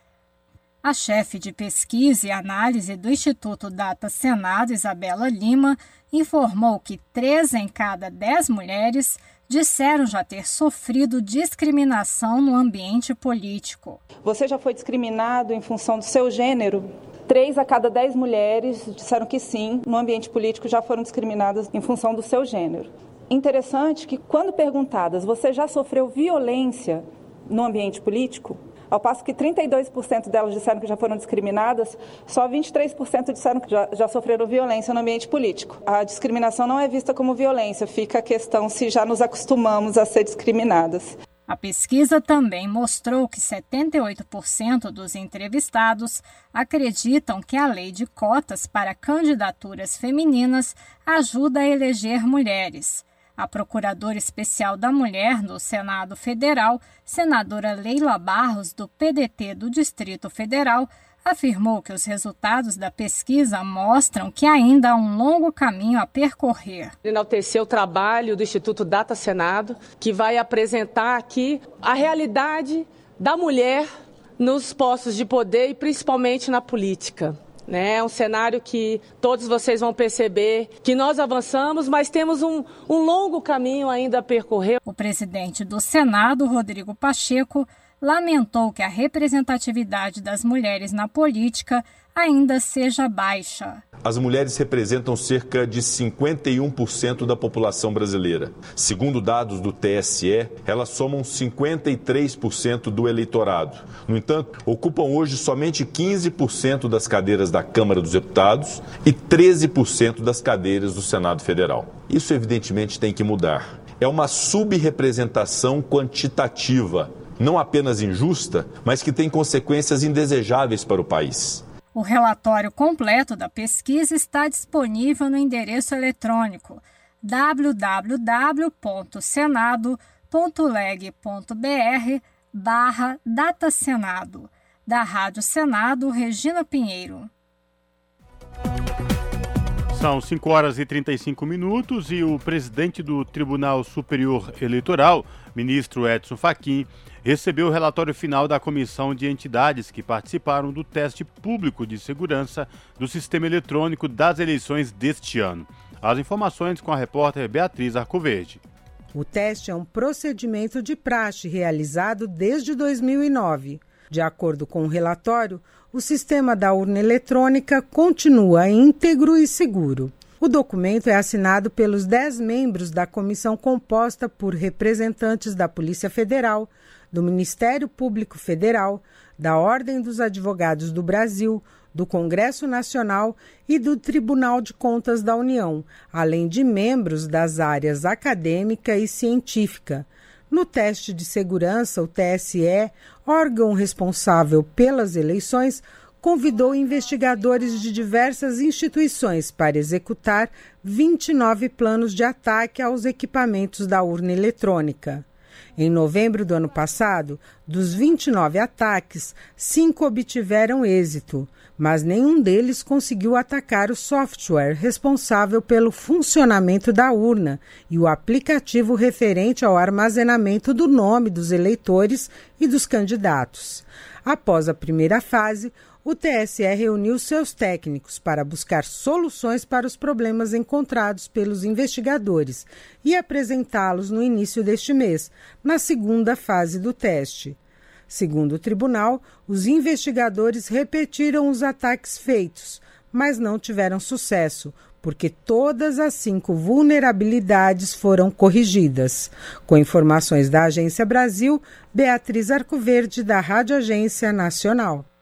A chefe de pesquisa e análise do Instituto Data Senado, Isabela Lima, informou que três em cada dez mulheres disseram já ter sofrido discriminação no ambiente político. Você já foi discriminado em função do seu gênero? Três a cada dez mulheres disseram que sim, no ambiente político já foram discriminadas em função do seu gênero. Interessante que, quando perguntadas, você já sofreu violência no ambiente político? Ao passo que 32% delas disseram que já foram discriminadas, só 23% disseram que já, já, sofreram violência no ambiente político. A discriminação não é vista como violência, fica a questão se já nos acostumamos a ser discriminadas. A pesquisa também mostrou que 78% dos entrevistados acreditam que a lei de cotas para candidaturas femininas ajuda a eleger mulheres. A Procuradora Especial da Mulher no Senado Federal, senadora Leila Barros, do PDT do Distrito Federal, afirmou que os resultados da pesquisa mostram que ainda há um longo caminho a percorrer. Enaltecer o trabalho do Instituto Data Senado, que vai apresentar aqui a realidade da mulher nos postos de poder e principalmente na política. Né? É um cenário que todos vocês vão perceber que nós avançamos, mas temos um, um longo caminho ainda a percorrer. O presidente do Senado, Rodrigo Pacheco, lamentou que a representatividade das mulheres na política ainda seja baixa. As mulheres representam cerca de 51% da população brasileira. Segundo dados do TSE, elas somam 53% do eleitorado. No entanto, ocupam hoje somente 15% das cadeiras da Câmara dos Deputados e 13% das cadeiras do Senado Federal. Isso, evidentemente, tem que mudar. É uma subrepresentação quantitativa não apenas injusta, mas que tem consequências indesejáveis para o país. O relatório completo da pesquisa está disponível no endereço eletrônico www.senado.leg.br barra datasenado. Da Rádio Senado, Regina Pinheiro. São 5 horas e 35 minutos e o presidente do Tribunal Superior Eleitoral, ministro Edson Fachin, recebeu o relatório final da comissão de entidades que participaram do teste público de segurança do sistema eletrônico das eleições deste ano. As informações com a repórter Beatriz Arcoverde. O teste é um procedimento de praxe realizado desde 2009. De acordo com o relatório, o sistema da urna eletrônica continua íntegro e seguro. O documento é assinado pelos dez membros da comissão composta por representantes da Polícia Federal, do Ministério Público Federal, da Ordem dos Advogados do Brasil, do Congresso Nacional e do Tribunal de Contas da União, além de membros das áreas acadêmica e científica. No teste de segurança, o TSE, órgão responsável pelas eleições, convidou investigadores de diversas instituições para executar 29 planos de ataque aos equipamentos da urna eletrônica. Em novembro do ano passado, dos 29 ataques, cinco obtiveram êxito, mas nenhum deles conseguiu atacar o software responsável pelo funcionamento da urna e o aplicativo referente ao armazenamento do nome dos eleitores e dos candidatos. Após a primeira fase, o TSE reuniu seus técnicos para buscar soluções para os problemas encontrados pelos investigadores e apresentá-los no início deste mês, na segunda fase do teste. Segundo o tribunal, os investigadores repetiram os ataques feitos, mas não tiveram sucesso, porque todas as cinco vulnerabilidades foram corrigidas. Com informações da Agência Brasil, Beatriz Arcoverde, da Rádio Agência Nacional.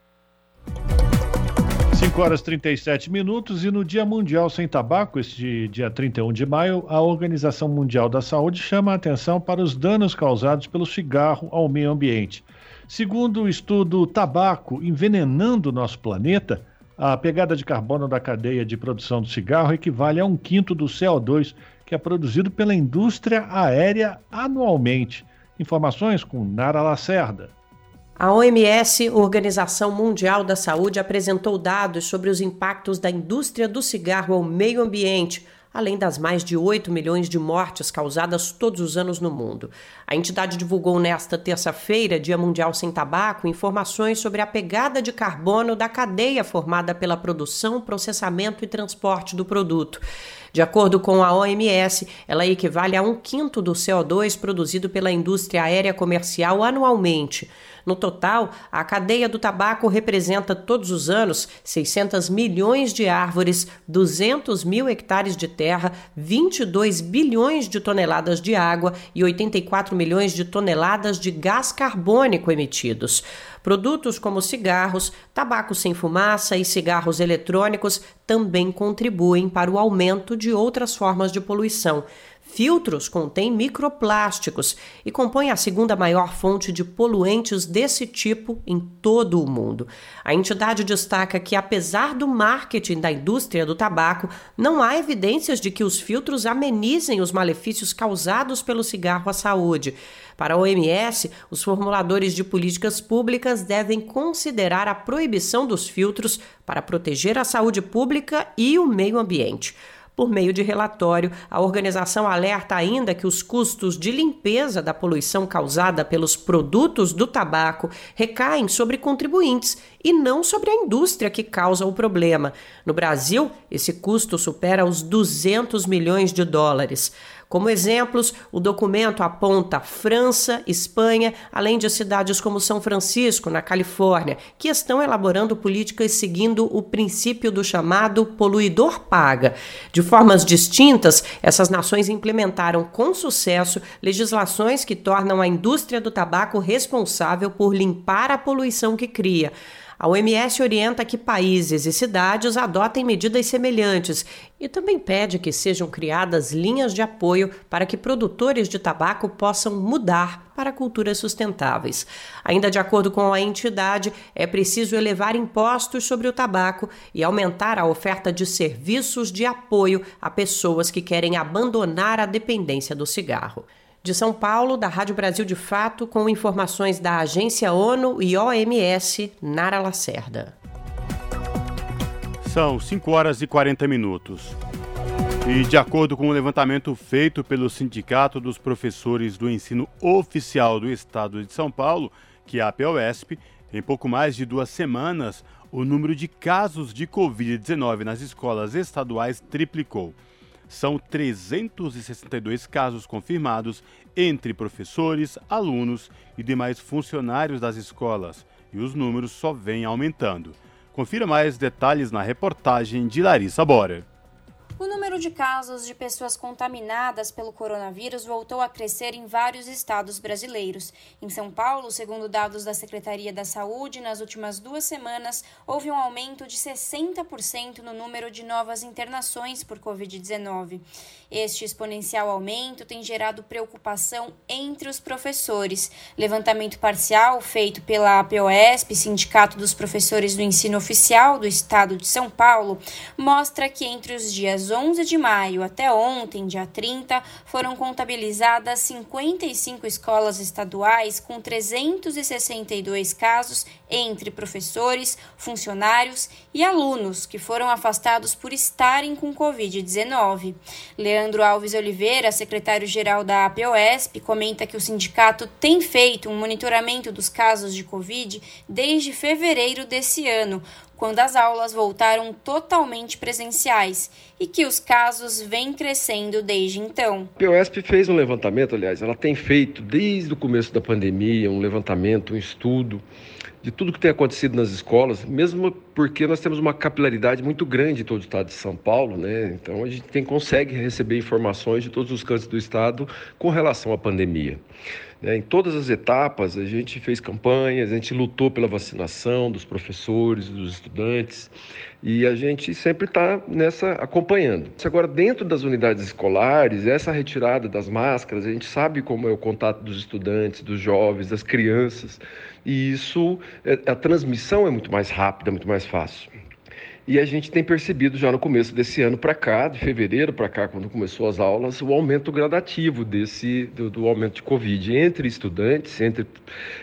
5 horas e 37 minutos e no Dia Mundial Sem Tabaco, este dia 31 de maio, a Organização Mundial da Saúde chama a atenção para os danos causados pelo cigarro ao meio ambiente. Segundo o estudo Tabaco Envenenando Nosso Planeta, a pegada de carbono da cadeia de produção do cigarro equivale a um quinto do CO2 que é produzido pela indústria aérea anualmente. Informações com Nara Lacerda. A OMS, Organização Mundial da Saúde, apresentou dados sobre os impactos da indústria do cigarro ao meio ambiente, além das mais de 8 milhões de mortes causadas todos os anos no mundo. A entidade divulgou nesta terça-feira, Dia Mundial Sem Tabaco, informações sobre a pegada de carbono da cadeia formada pela produção, processamento e transporte do produto. De acordo com a OMS, ela equivale a um quinto do CO2 produzido pela indústria aérea comercial anualmente. No total, a cadeia do tabaco representa todos os anos 600 milhões de árvores, 200 mil hectares de terra, 22 bilhões de toneladas de água e 84 milhões de toneladas de gás carbônico emitidos. Produtos como cigarros, tabaco sem fumaça e cigarros eletrônicos também contribuem para o aumento de outras formas de poluição. Filtros contêm microplásticos e compõem a segunda maior fonte de poluentes desse tipo em todo o mundo. A entidade destaca que, apesar do marketing da indústria do tabaco, não há evidências de que os filtros amenizem os malefícios causados pelo cigarro à saúde. Para a OMS, os formuladores de políticas públicas devem considerar a proibição dos filtros para proteger a saúde pública e o meio ambiente. Por meio de relatório, a organização alerta ainda que os custos de limpeza da poluição causada pelos produtos do tabaco recaem sobre contribuintes e não sobre a indústria que causa o problema. No Brasil, esse custo supera os 200 milhões de dólares. Como exemplos, o documento aponta França, Espanha, além de cidades como São Francisco, na Califórnia, que estão elaborando políticas seguindo o princípio do chamado poluidor paga. De formas distintas, essas nações implementaram com sucesso legislações que tornam a indústria do tabaco responsável por limpar a poluição que cria. A OMS orienta que países e cidades adotem medidas semelhantes e também pede que sejam criadas linhas de apoio para que produtores de tabaco possam mudar para culturas sustentáveis. Ainda de acordo com a entidade, é preciso elevar impostos sobre o tabaco e aumentar a oferta de serviços de apoio a pessoas que querem abandonar a dependência do cigarro. De São Paulo, da Rádio Brasil de Fato, com informações da Agência ONU e OMS, Nara Lacerda. São 5 horas e 40 minutos. E de acordo com o um levantamento feito pelo Sindicato dos Professores do Ensino Oficial do Estado de São Paulo, que é a POSP, em pouco mais de duas semanas, o número de casos de Covid-19 nas escolas estaduais triplicou. São 362 casos confirmados entre professores, alunos e demais funcionários das escolas, e os números só vêm aumentando. Confira mais detalhes na reportagem de Larissa Bora. O número de casos de pessoas contaminadas pelo coronavírus voltou a crescer em vários estados brasileiros. Em São Paulo, segundo dados da Secretaria da Saúde, nas últimas duas semanas houve um aumento de 60% no número de novas internações por Covid-19. Este exponencial aumento tem gerado preocupação entre os professores. Levantamento parcial feito pela APOESP, Sindicato dos Professores do Ensino Oficial do Estado de São Paulo, mostra que entre os dias 11 de maio até ontem, dia 30, foram contabilizadas 55 escolas estaduais com 362 casos entre professores, funcionários e alunos que foram afastados por estarem com Covid-19. Leandro Alves Oliveira, secretário-geral da APOESP, comenta que o sindicato tem feito um monitoramento dos casos de Covid desde fevereiro desse ano, quando as aulas voltaram totalmente presenciais e que os casos vêm crescendo desde então. A POSP fez um levantamento, aliás, ela tem feito desde o começo da pandemia um levantamento, um estudo de tudo que tem acontecido nas escolas, mesmo porque nós temos uma capilaridade muito grande em todo o estado de São Paulo, né? Então a gente tem, consegue receber informações de todos os cantos do estado com relação à pandemia. Né? Em todas as etapas, a gente fez campanhas, a gente lutou pela vacinação dos professores, dos estudantes, e a gente sempre está nessa acompanhando. Agora, dentro das unidades escolares, essa retirada das máscaras, a gente sabe como é o contato dos estudantes, dos jovens, das crianças, e isso, é, a transmissão é muito mais rápida, muito mais fácil. E a gente tem percebido já no começo desse ano para cá, de fevereiro para cá, quando começou as aulas, o aumento gradativo desse do, do aumento de Covid entre estudantes, entre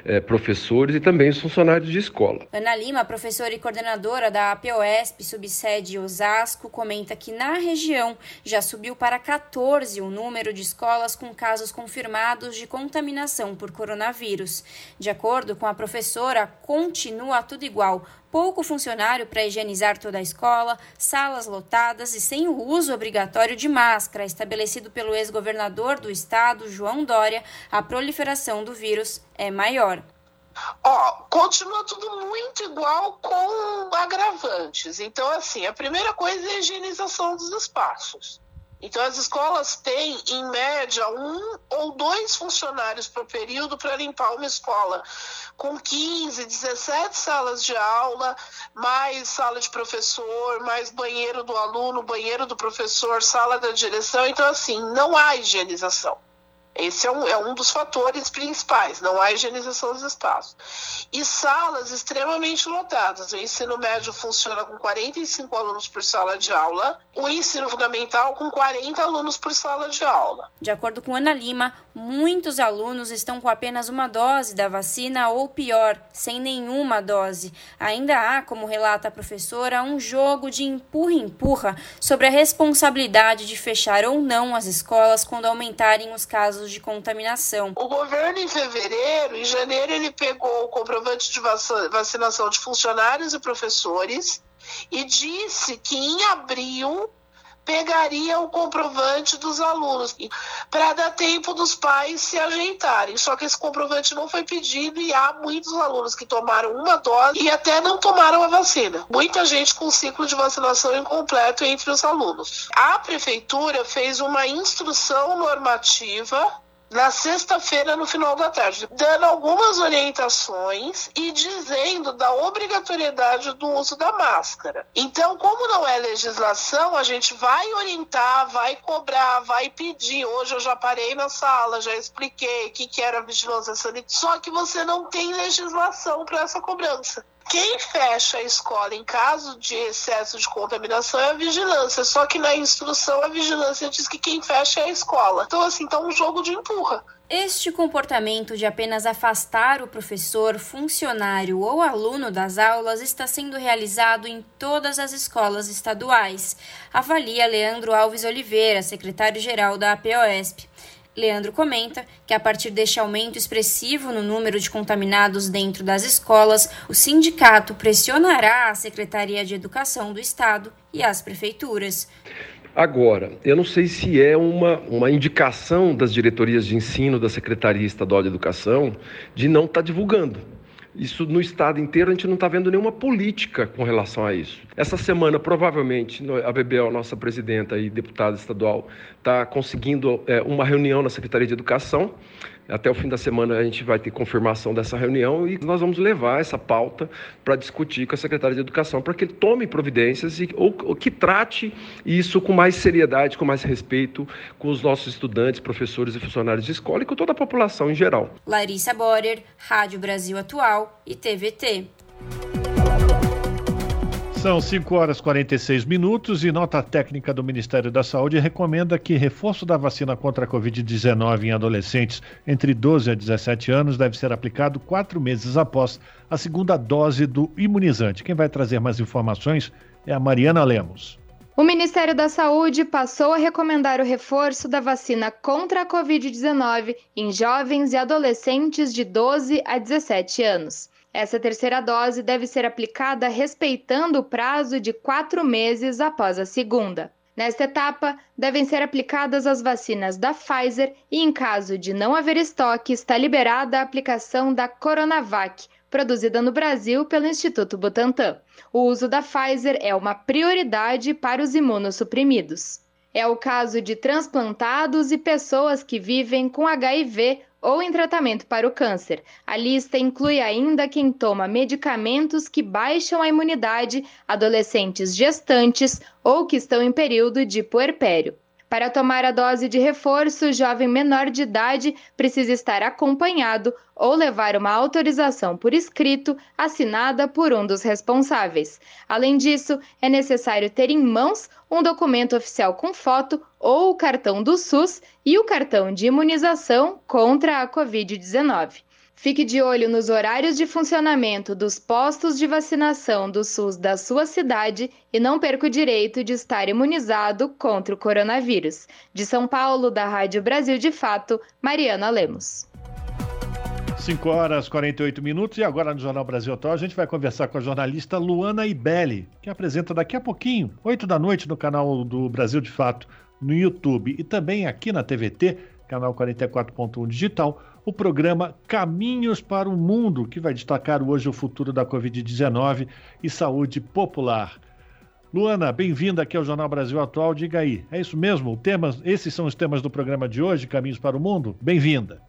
é, professores e também os funcionários de escola. Ana Lima, professora e coordenadora da APOESP, subsede Osasco, comenta que na região já subiu para 14 o número de escolas com casos confirmados de contaminação por coronavírus. De acordo com a professora, continua tudo igual pouco funcionário para higienizar toda a escola, salas lotadas e sem o uso obrigatório de máscara, estabelecido pelo ex-governador do estado, João Dória, a proliferação do vírus é maior. Ó, continua tudo muito igual com agravantes. Então, assim, a primeira coisa é a higienização dos espaços. Então, as escolas têm, em média, um ou dois funcionários por período para limpar uma escola, com 15, 17 salas de aula, mais sala de professor, mais banheiro do aluno, banheiro do professor, sala da direção. Então, assim, não há higienização. Esse é um, é um dos fatores principais, não há higienização dos espaços. E salas extremamente lotadas. O ensino médio funciona com 45 alunos por sala de aula, o ensino fundamental com 40 alunos por sala de aula. De acordo com Ana Lima, muitos alunos estão com apenas uma dose da vacina ou pior, sem nenhuma dose. Ainda há, como relata a professora, um jogo de empurra-empurra sobre a responsabilidade de fechar ou não as escolas quando aumentarem os casos casos de contaminação. O governo, em fevereiro, em janeiro, ele pegou o comprovante de vacinação de funcionários e professores e disse que em abril pegaria o comprovante dos alunos para dar tempo dos pais se ajeitarem. Só que esse comprovante não foi pedido e há muitos alunos que tomaram uma dose e até não tomaram a vacina. Muita gente com ciclo de vacinação incompleto entre os alunos. A prefeitura fez uma instrução normativa na sexta-feira, no final da tarde, dando algumas orientações e dizendo da obrigatoriedade do uso da máscara. Então, como não é legislação, a gente vai orientar, vai cobrar, vai pedir. Hoje eu já parei na sala, já expliquei o que, que era vigilância sanitária, só que você não tem legislação para essa cobrança. Quem fecha a escola em caso de excesso de contaminação é a vigilância, só que na instrução a vigilância diz que quem fecha é a escola. Então, assim, tá um jogo de empurra. Este comportamento de apenas afastar o professor, funcionário ou aluno das aulas está sendo realizado em todas as escolas estaduais, avalia Leandro Alves Oliveira, secretário-geral da APOESP. Leandro comenta que, a partir deste aumento expressivo no número de contaminados dentro das escolas, o sindicato pressionará a Secretaria de Educação do Estado e as prefeituras. Agora, eu não sei se é uma, uma indicação das diretorias de ensino da Secretaria Estadual de Educação de não estar tá divulgando. Isso no estado inteiro a gente não está vendo nenhuma política com relação a isso. Essa semana, provavelmente, a Bebel, nossa presidenta e deputada estadual, está conseguindo é, uma reunião na Secretaria de Educação até o fim da semana a gente vai ter confirmação dessa reunião e nós vamos levar essa pauta para discutir com a secretária de Educação para que ele tome providências e, ou, ou, que trate isso com mais seriedade, com mais respeito com os nossos estudantes, professores e funcionários de escola e com toda a população em geral. Larissa Borer, Rádio Brasil Atual e TVT. São 5 horas e 46 minutos e nota técnica do Ministério da Saúde recomenda que reforço da vacina contra a Covid-19 em adolescentes entre 12 a 17 anos deve ser aplicado quatro meses após a segunda dose do imunizante. Quem vai trazer mais informações é a Mariana Lemos. O Ministério da Saúde passou a recomendar o reforço da vacina contra a Covid-19 em jovens e adolescentes de 12 a 17 anos. Essa terceira dose deve ser aplicada respeitando o prazo de quatro meses após a segunda. Nesta etapa, devem ser aplicadas as vacinas da Pfizer e, em caso de não haver estoque, está liberada a aplicação da Coronavac, produzida no Brasil pelo Instituto Butantan. O uso da Pfizer é uma prioridade para os imunossuprimidos. É o caso de transplantados e pessoas que vivem com HIV ou em tratamento para o câncer. A lista inclui ainda quem toma medicamentos que baixam a imunidade, adolescentes gestantes ou que estão em período de puerpério. Para tomar a dose de reforço, o jovem menor de idade precisa estar acompanhado ou levar uma autorização por escrito assinada por um dos responsáveis. Além disso, é necessário ter em mãos um documento oficial com foto ou o cartão do SUS e o cartão de imunização contra a Covid-19. Fique de olho nos horários de funcionamento dos postos de vacinação do SUS da sua cidade e não perca o direito de estar imunizado contra o coronavírus. De São Paulo, da Rádio Brasil de Fato, Mariana Lemos. 5 horas e 48 minutos e agora no Jornal Brasil Atual a gente vai conversar com a jornalista Luana Ibelli, que apresenta daqui a pouquinho, 8 da noite, no canal do Brasil de Fato, no YouTube e também aqui na TVT, canal 44.1 digital, o programa Caminhos para o Mundo, que vai destacar hoje o futuro da Covid-19 e saúde popular. Luana, bem-vinda aqui ao Jornal Brasil Atual. Diga aí, é isso mesmo? Temas, esses são os temas do programa de hoje, Caminhos para o Mundo? Bem-vinda.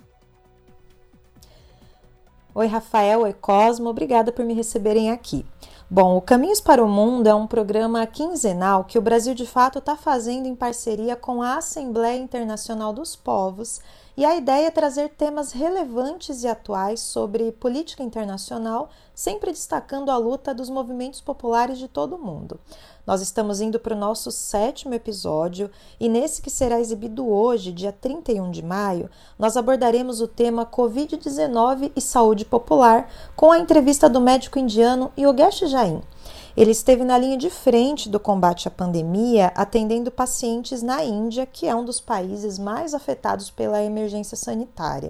Oi, Rafael. Oi, Cosmo. Obrigada por me receberem aqui. Bom, o Caminhos para o Mundo é um programa quinzenal que o Brasil de fato está fazendo em parceria com a Assembleia Internacional dos Povos e a ideia é trazer temas relevantes e atuais sobre política internacional, sempre destacando a luta dos movimentos populares de todo o mundo. Nós estamos indo para o nosso sétimo episódio e nesse que será exibido hoje, dia 31 de maio, nós abordaremos o tema Covid-19 e saúde popular com a entrevista do médico indiano Yogesh Jain. Ele esteve na linha de frente do combate à pandemia, atendendo pacientes na Índia, que é um dos países mais afetados pela emergência sanitária.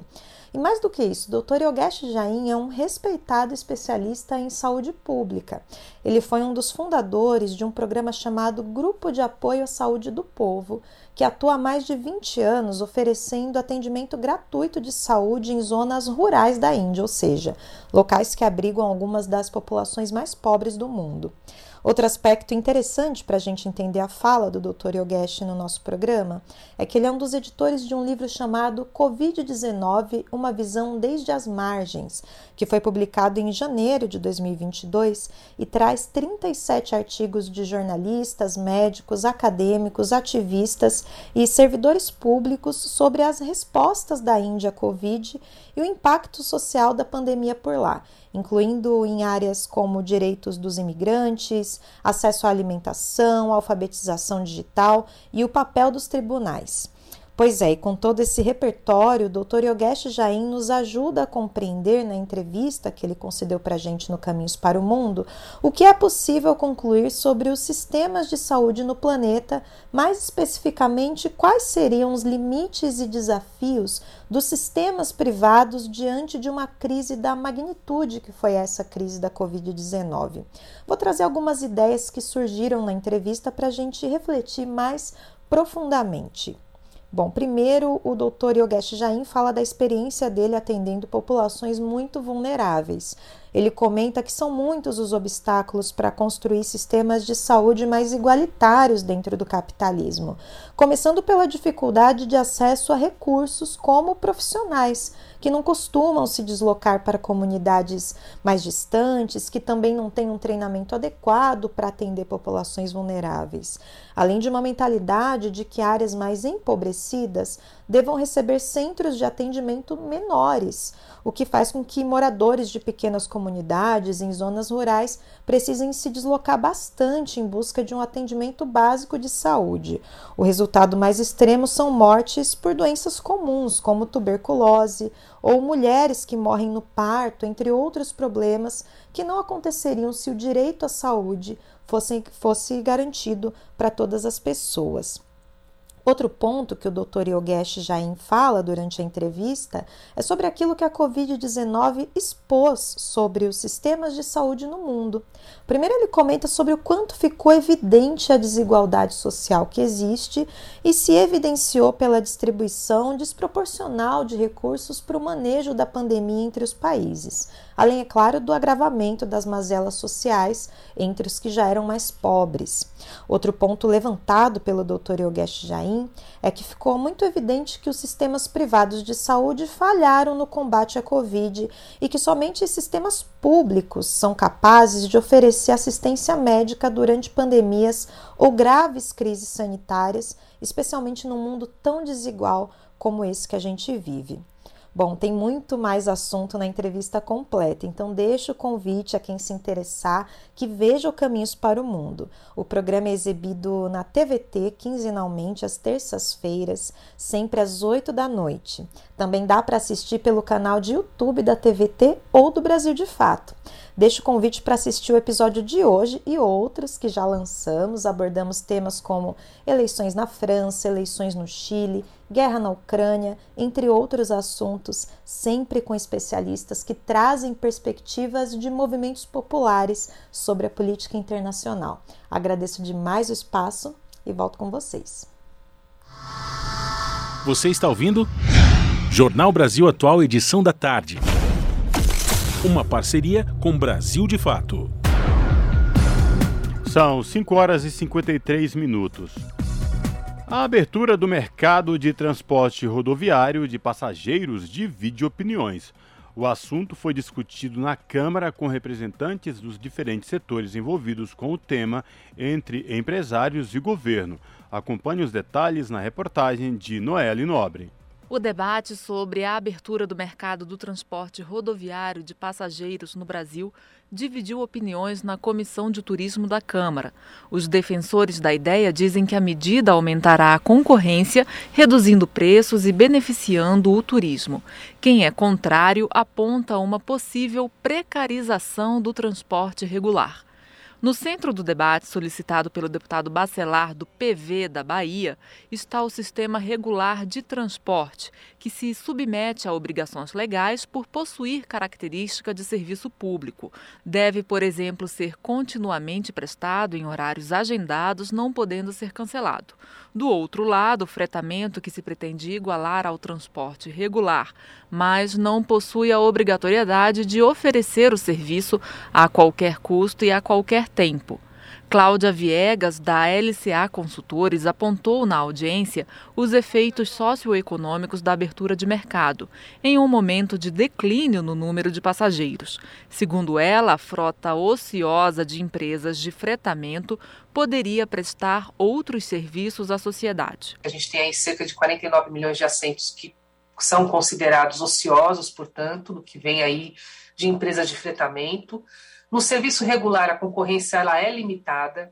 E mais do que isso, o Dr. Yogesh Jain é um respeitado especialista em saúde pública. Ele foi um dos fundadores de um programa chamado Grupo de Apoio à Saúde do Povo, que atua há mais de 20 anos oferecendo atendimento gratuito de saúde em zonas rurais da Índia, ou seja, locais que abrigam algumas das populações mais pobres do mundo. Outro aspecto interessante para a gente entender a fala do Dr. Yogesh no nosso programa é que ele é um dos editores de um livro chamado Covid-19 Uma Visão Desde as Margens, que foi publicado em janeiro de 2022 e traz 37 artigos de jornalistas, médicos, acadêmicos, ativistas e servidores públicos sobre as respostas da Índia à Covid e o impacto social da pandemia por lá incluindo em áreas como direitos dos imigrantes, acesso à alimentação, alfabetização digital e o papel dos tribunais. Pois é, e com todo esse repertório, o Dr. Yogesh Jain nos ajuda a compreender na entrevista que ele concedeu para a gente no Caminhos para o Mundo o que é possível concluir sobre os sistemas de saúde no planeta, mais especificamente quais seriam os limites e desafios dos sistemas privados diante de uma crise da magnitude que foi essa crise da Covid-19. Vou trazer algumas ideias que surgiram na entrevista para a gente refletir mais profundamente. Bom, primeiro o Dr. Yogesh Jain fala da experiência dele atendendo populações muito vulneráveis. Ele comenta que são muitos os obstáculos para construir sistemas de saúde mais igualitários dentro do capitalismo, começando pela dificuldade de acesso a recursos como profissionais, que não costumam se deslocar para comunidades mais distantes, que também não têm um treinamento adequado para atender populações vulneráveis, além de uma mentalidade de que áreas mais empobrecidas devam receber centros de atendimento menores, o que faz com que moradores de pequenas comunidades em zonas rurais precisem se deslocar bastante em busca de um atendimento básico de saúde. O resultado mais extremo são mortes por doenças comuns, como tuberculose, ou mulheres que morrem no parto, entre outros problemas que não aconteceriam se o direito à saúde fosse, fosse garantido para todas as pessoas. Outro ponto que o Dr. Yogesh Jain fala durante a entrevista é sobre aquilo que a Covid-19 expôs sobre os sistemas de saúde no mundo. Primeiro, ele comenta sobre o quanto ficou evidente a desigualdade social que existe e se evidenciou pela distribuição desproporcional de recursos para o manejo da pandemia entre os países além, é claro, do agravamento das mazelas sociais entre os que já eram mais pobres. Outro ponto levantado pelo Dr. Yogesh Jain é que ficou muito evidente que os sistemas privados de saúde falharam no combate à Covid e que somente sistemas públicos são capazes de oferecer assistência médica durante pandemias ou graves crises sanitárias, especialmente num mundo tão desigual como esse que a gente vive. Bom, tem muito mais assunto na entrevista completa, então deixo o convite a quem se interessar que veja o Caminhos para o Mundo. O programa é exibido na TVT quinzenalmente às terças-feiras, sempre às 8 da noite. Também dá para assistir pelo canal de YouTube da TVT ou do Brasil de Fato. Deixo o convite para assistir o episódio de hoje e outros que já lançamos. Abordamos temas como eleições na França, eleições no Chile, guerra na Ucrânia, entre outros assuntos, sempre com especialistas que trazem perspectivas de movimentos populares sobre a política internacional. Agradeço demais o espaço e volto com vocês. Você está ouvindo? Jornal Brasil Atual, edição da tarde. Uma parceria com Brasil de Fato. São 5 horas e 53 minutos. A abertura do mercado de transporte rodoviário de passageiros divide opiniões. O assunto foi discutido na Câmara com representantes dos diferentes setores envolvidos com o tema, entre empresários e governo. Acompanhe os detalhes na reportagem de Noelle Nobre. O debate sobre a abertura do mercado do transporte rodoviário de passageiros no Brasil dividiu opiniões na Comissão de Turismo da Câmara. Os defensores da ideia dizem que a medida aumentará a concorrência, reduzindo preços e beneficiando o turismo. Quem é contrário aponta uma possível precarização do transporte regular. No centro do debate solicitado pelo deputado Bacelar do PV da Bahia está o sistema regular de transporte, que se submete a obrigações legais por possuir característica de serviço público. Deve, por exemplo, ser continuamente prestado em horários agendados, não podendo ser cancelado. Do outro lado, o fretamento que se pretende igualar ao transporte regular, mas não possui a obrigatoriedade de oferecer o serviço a qualquer custo e a qualquer tempo. Cláudia Viegas, da LCA Consultores, apontou na audiência os efeitos socioeconômicos da abertura de mercado, em um momento de declínio no número de passageiros. Segundo ela, a frota ociosa de empresas de fretamento poderia prestar outros serviços à sociedade. A gente tem aí cerca de 49 milhões de assentos que são considerados ociosos, portanto, no que vem aí de empresas de fretamento. No serviço regular, a concorrência ela é limitada.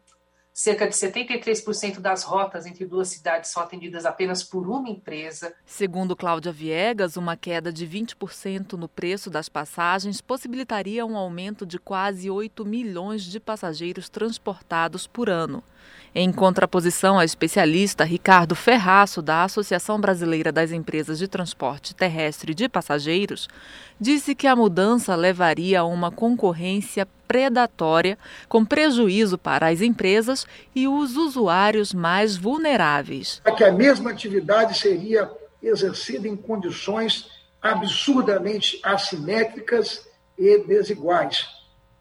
Cerca de 73% das rotas entre duas cidades são atendidas apenas por uma empresa. Segundo Cláudia Viegas, uma queda de 20% no preço das passagens possibilitaria um aumento de quase 8 milhões de passageiros transportados por ano. Em contraposição ao especialista Ricardo Ferraço, da Associação Brasileira das Empresas de Transporte Terrestre de Passageiros, disse que a mudança levaria a uma concorrência predatória, com prejuízo para as empresas e os usuários mais vulneráveis. Que a mesma atividade seria exercida em condições absurdamente assimétricas e desiguais.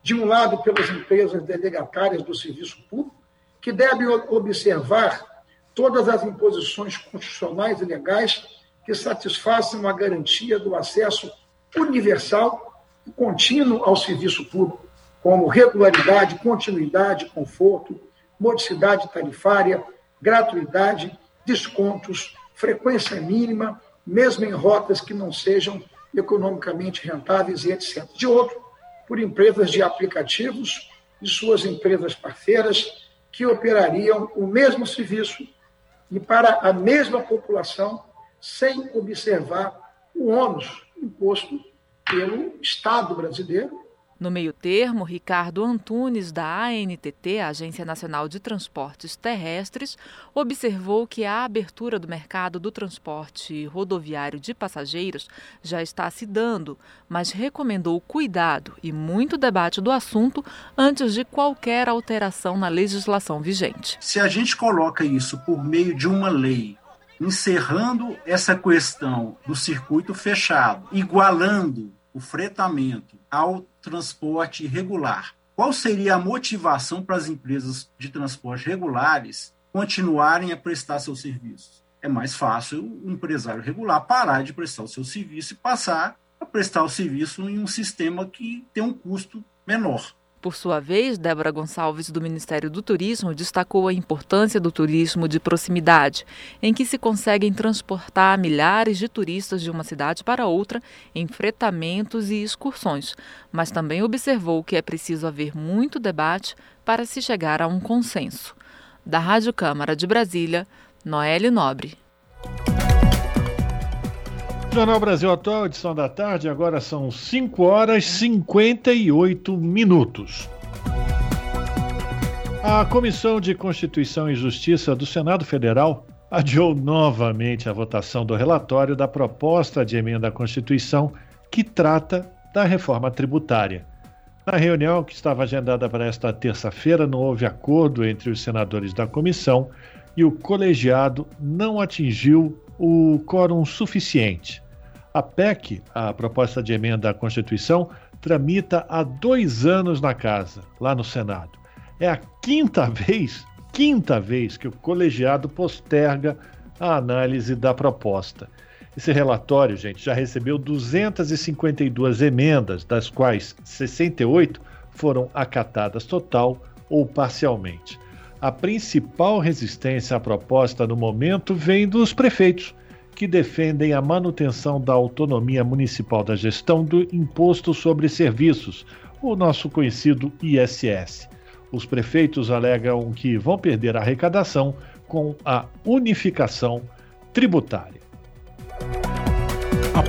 De um lado, pelas empresas delegatárias do serviço público, que deve observar todas as imposições constitucionais e legais que satisfaçam a garantia do acesso universal e contínuo ao serviço público, como regularidade, continuidade, conforto, modicidade tarifária, gratuidade, descontos, frequência mínima, mesmo em rotas que não sejam economicamente rentáveis e etc. De outro, por empresas de aplicativos e suas empresas parceiras, que operariam o mesmo serviço e para a mesma população, sem observar o ônus imposto pelo Estado brasileiro no meio termo, Ricardo Antunes, da ANTT, Agência Nacional de Transportes Terrestres, observou que a abertura do mercado do transporte rodoviário de passageiros já está se dando, mas recomendou cuidado e muito debate do assunto antes de qualquer alteração na legislação vigente. Se a gente coloca isso por meio de uma lei encerrando essa questão do circuito fechado, igualando o fretamento ao transporte regular. Qual seria a motivação para as empresas de transporte regulares continuarem a prestar seus serviços? É mais fácil o empresário regular parar de prestar o seu serviço e passar a prestar o serviço em um sistema que tem um custo menor. Por sua vez, Débora Gonçalves, do Ministério do Turismo, destacou a importância do turismo de proximidade, em que se conseguem transportar milhares de turistas de uma cidade para outra em fretamentos e excursões, mas também observou que é preciso haver muito debate para se chegar a um consenso. Da Rádio Câmara de Brasília, Noelle Nobre. Jornal Brasil Atual, edição da tarde, agora são 5 horas e 58 minutos. A Comissão de Constituição e Justiça do Senado Federal adiou novamente a votação do relatório da proposta de emenda à Constituição que trata da reforma tributária. Na reunião que estava agendada para esta terça-feira, não houve acordo entre os senadores da comissão e o colegiado não atingiu o quórum suficiente. A PEC, a proposta de emenda à Constituição, tramita há dois anos na casa, lá no Senado. É a quinta vez, quinta vez que o colegiado posterga a análise da proposta. Esse relatório, gente, já recebeu 252 emendas, das quais 68 foram acatadas total ou parcialmente. A principal resistência à proposta no momento vem dos prefeitos, que defendem a manutenção da autonomia municipal da gestão do Imposto sobre Serviços, o nosso conhecido ISS. Os prefeitos alegam que vão perder a arrecadação com a unificação tributária.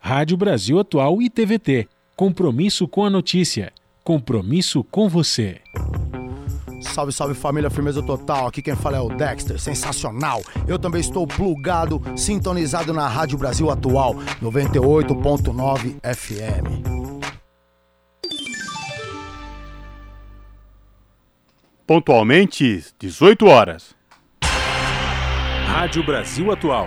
Rádio Brasil Atual e TVT. Compromisso com a notícia. Compromisso com você. Salve, salve família, firmeza total. Aqui quem fala é o Dexter, sensacional. Eu também estou plugado, sintonizado na Rádio Brasil Atual, 98.9 FM. Pontualmente, 18 horas. Rádio Brasil Atual.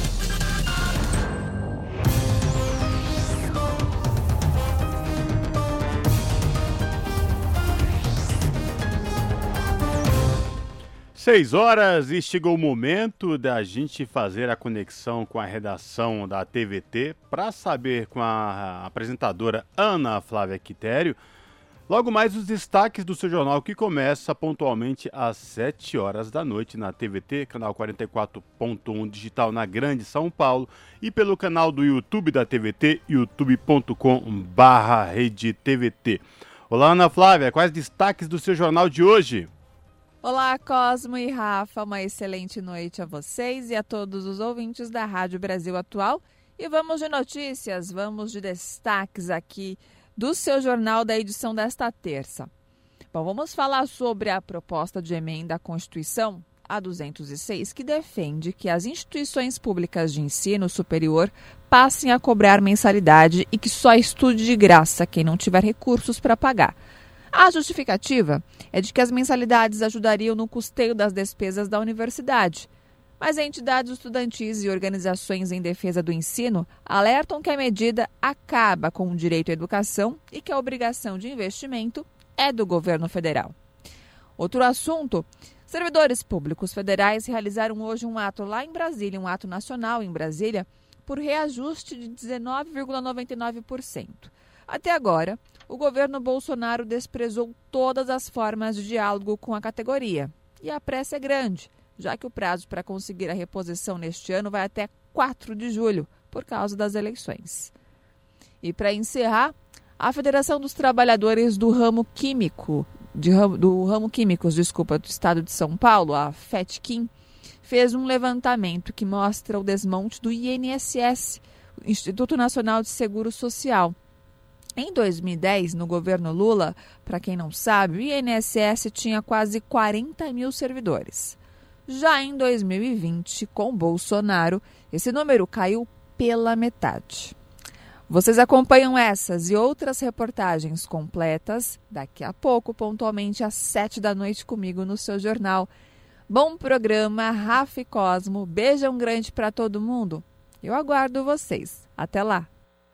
Seis horas e chegou o momento da gente fazer a conexão com a redação da TVT para saber com a apresentadora Ana Flávia Quitério logo mais os destaques do seu jornal que começa pontualmente às 7 horas da noite na TVT, canal 44.1 digital na Grande São Paulo e pelo canal do YouTube da TVT, youtube.com/redetvt. Olá Ana Flávia, quais destaques do seu jornal de hoje? Olá, Cosmo e Rafa, uma excelente noite a vocês e a todos os ouvintes da Rádio Brasil Atual. E vamos de notícias, vamos de destaques aqui do seu jornal da edição desta terça. Bom, vamos falar sobre a proposta de emenda à Constituição, a 206, que defende que as instituições públicas de ensino superior passem a cobrar mensalidade e que só estude de graça quem não tiver recursos para pagar. A justificativa é de que as mensalidades ajudariam no custeio das despesas da universidade. Mas entidades estudantis e organizações em defesa do ensino alertam que a medida acaba com o direito à educação e que a obrigação de investimento é do governo federal. Outro assunto: servidores públicos federais realizaram hoje um ato lá em Brasília, um ato nacional em Brasília, por reajuste de 19,99%. Até agora, o governo Bolsonaro desprezou todas as formas de diálogo com a categoria. E a pressa é grande, já que o prazo para conseguir a reposição neste ano vai até 4 de julho, por causa das eleições. E para encerrar, a Federação dos Trabalhadores do Ramo Químico, de, do Ramo Químicos, desculpa, do Estado de São Paulo, a FETKIM, fez um levantamento que mostra o desmonte do INSS, Instituto Nacional de Seguro Social, em 2010, no governo Lula, para quem não sabe, o INSS tinha quase 40 mil servidores. Já em 2020, com Bolsonaro, esse número caiu pela metade. Vocês acompanham essas e outras reportagens completas daqui a pouco, pontualmente às 7 da noite, comigo no seu jornal. Bom programa, Rafa e Cosmo. Beijão grande para todo mundo. Eu aguardo vocês. Até lá!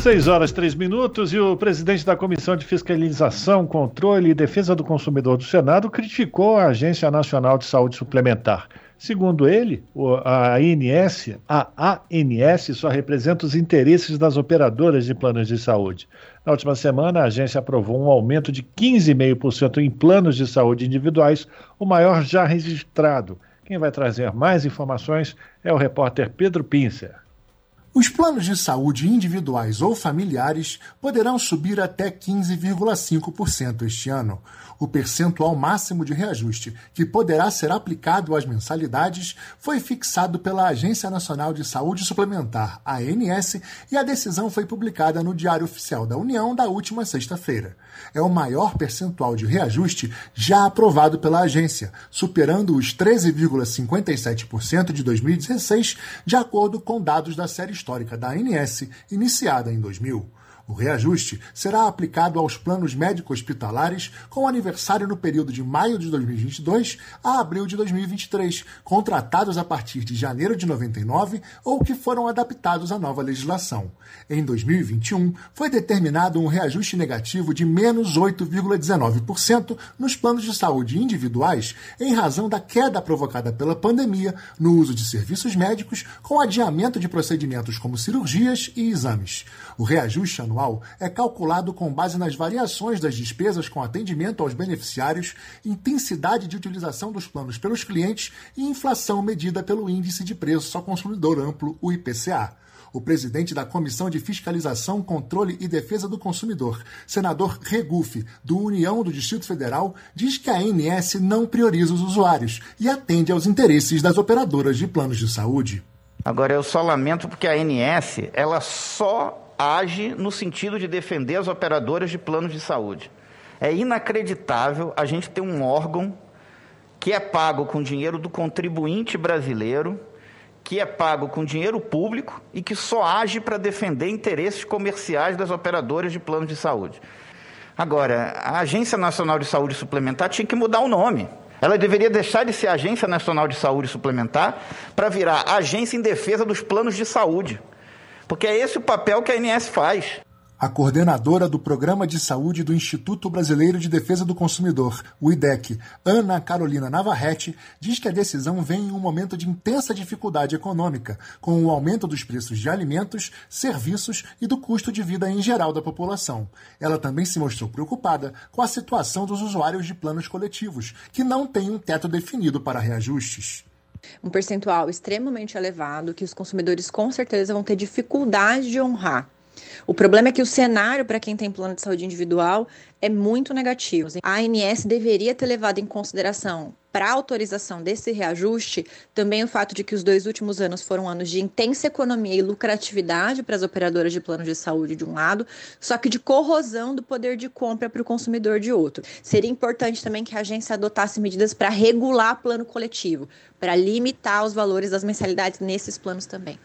6 horas 3 minutos e o presidente da Comissão de Fiscalização, Controle e Defesa do Consumidor do Senado criticou a Agência Nacional de Saúde Suplementar. Segundo ele, a ANS, a ANS só representa os interesses das operadoras de planos de saúde. Na última semana, a agência aprovou um aumento de 15,5% em planos de saúde individuais, o maior já registrado. Quem vai trazer mais informações é o repórter Pedro Pincer. Os planos de saúde individuais ou familiares poderão subir até 15,5% este ano. O percentual máximo de reajuste que poderá ser aplicado às mensalidades foi fixado pela Agência Nacional de Saúde Suplementar, ANS, e a decisão foi publicada no Diário Oficial da União da última sexta-feira. É o maior percentual de reajuste já aprovado pela agência, superando os 13,57% de 2016, de acordo com dados da série histórica da ANS, iniciada em 2000. O reajuste será aplicado aos planos médico-hospitalares com aniversário no período de maio de 2022 a abril de 2023, contratados a partir de janeiro de 99 ou que foram adaptados à nova legislação. Em 2021, foi determinado um reajuste negativo de menos 8,19% nos planos de saúde individuais em razão da queda provocada pela pandemia no uso de serviços médicos com adiamento de procedimentos como cirurgias e exames. O reajuste anual anual é calculado com base nas variações das despesas com atendimento aos beneficiários, intensidade de utilização dos planos pelos clientes e inflação medida pelo Índice de Preços ao Consumidor Amplo, o IPCA. O presidente da Comissão de Fiscalização, Controle e Defesa do Consumidor, senador Regufe, do União do Distrito Federal, diz que a ANS não prioriza os usuários e atende aos interesses das operadoras de planos de saúde. Agora, eu só lamento porque a ANS, ela só age no sentido de defender as operadoras de planos de saúde. É inacreditável a gente ter um órgão que é pago com dinheiro do contribuinte brasileiro, que é pago com dinheiro público e que só age para defender interesses comerciais das operadoras de planos de saúde. Agora, a Agência Nacional de Saúde Suplementar tinha que mudar o nome. Ela deveria deixar de ser Agência Nacional de Saúde Suplementar para virar Agência em Defesa dos Planos de Saúde. Porque é esse o papel que a ANS faz. A coordenadora do Programa de Saúde do Instituto Brasileiro de Defesa do Consumidor, o IDEC, Ana Carolina Navarrete, diz que a decisão vem em um momento de intensa dificuldade econômica, com o aumento dos preços de alimentos, serviços e do custo de vida em geral da população. Ela também se mostrou preocupada com a situação dos usuários de planos coletivos, que não têm um teto definido para reajustes um percentual extremamente elevado que os consumidores com certeza vão ter dificuldade de honrar. O problema é que o cenário para quem tem plano de saúde individual é muito negativo. A ANS deveria ter levado em consideração para autorização desse reajuste também o fato de que os dois últimos anos foram anos de intensa economia e lucratividade para as operadoras de planos de saúde de um lado, só que de corrosão do poder de compra para o consumidor de outro. Seria importante também que a agência adotasse medidas para regular plano coletivo, para limitar os valores das mensalidades nesses planos também.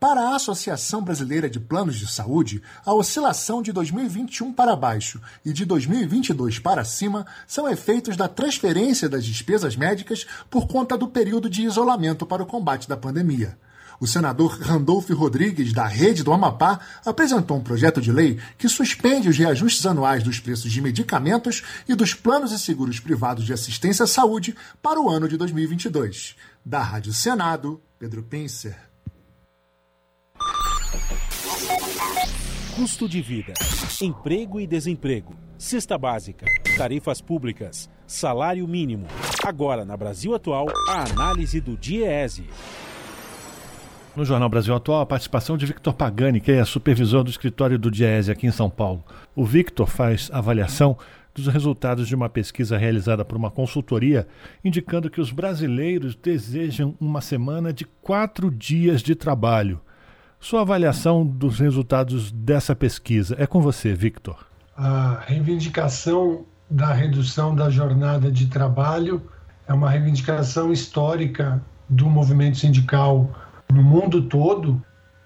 Para a Associação Brasileira de Planos de Saúde, a oscilação de 2021 para baixo e de 2022 para cima são efeitos da transferência das despesas médicas por conta do período de isolamento para o combate da pandemia. O senador Randolph Rodrigues, da Rede do Amapá, apresentou um projeto de lei que suspende os reajustes anuais dos preços de medicamentos e dos planos e seguros privados de assistência à saúde para o ano de 2022. Da Rádio Senado, Pedro Pincer. Custo de vida, emprego e desemprego, cesta básica, tarifas públicas, salário mínimo. Agora, na Brasil Atual, a análise do DIEESE. No Jornal Brasil Atual, a participação de Victor Pagani, que é supervisor do escritório do DIEESE aqui em São Paulo. O Victor faz avaliação dos resultados de uma pesquisa realizada por uma consultoria, indicando que os brasileiros desejam uma semana de quatro dias de trabalho. Sua avaliação dos resultados dessa pesquisa é com você, Victor. A reivindicação da redução da jornada de trabalho é uma reivindicação histórica do movimento sindical no mundo todo.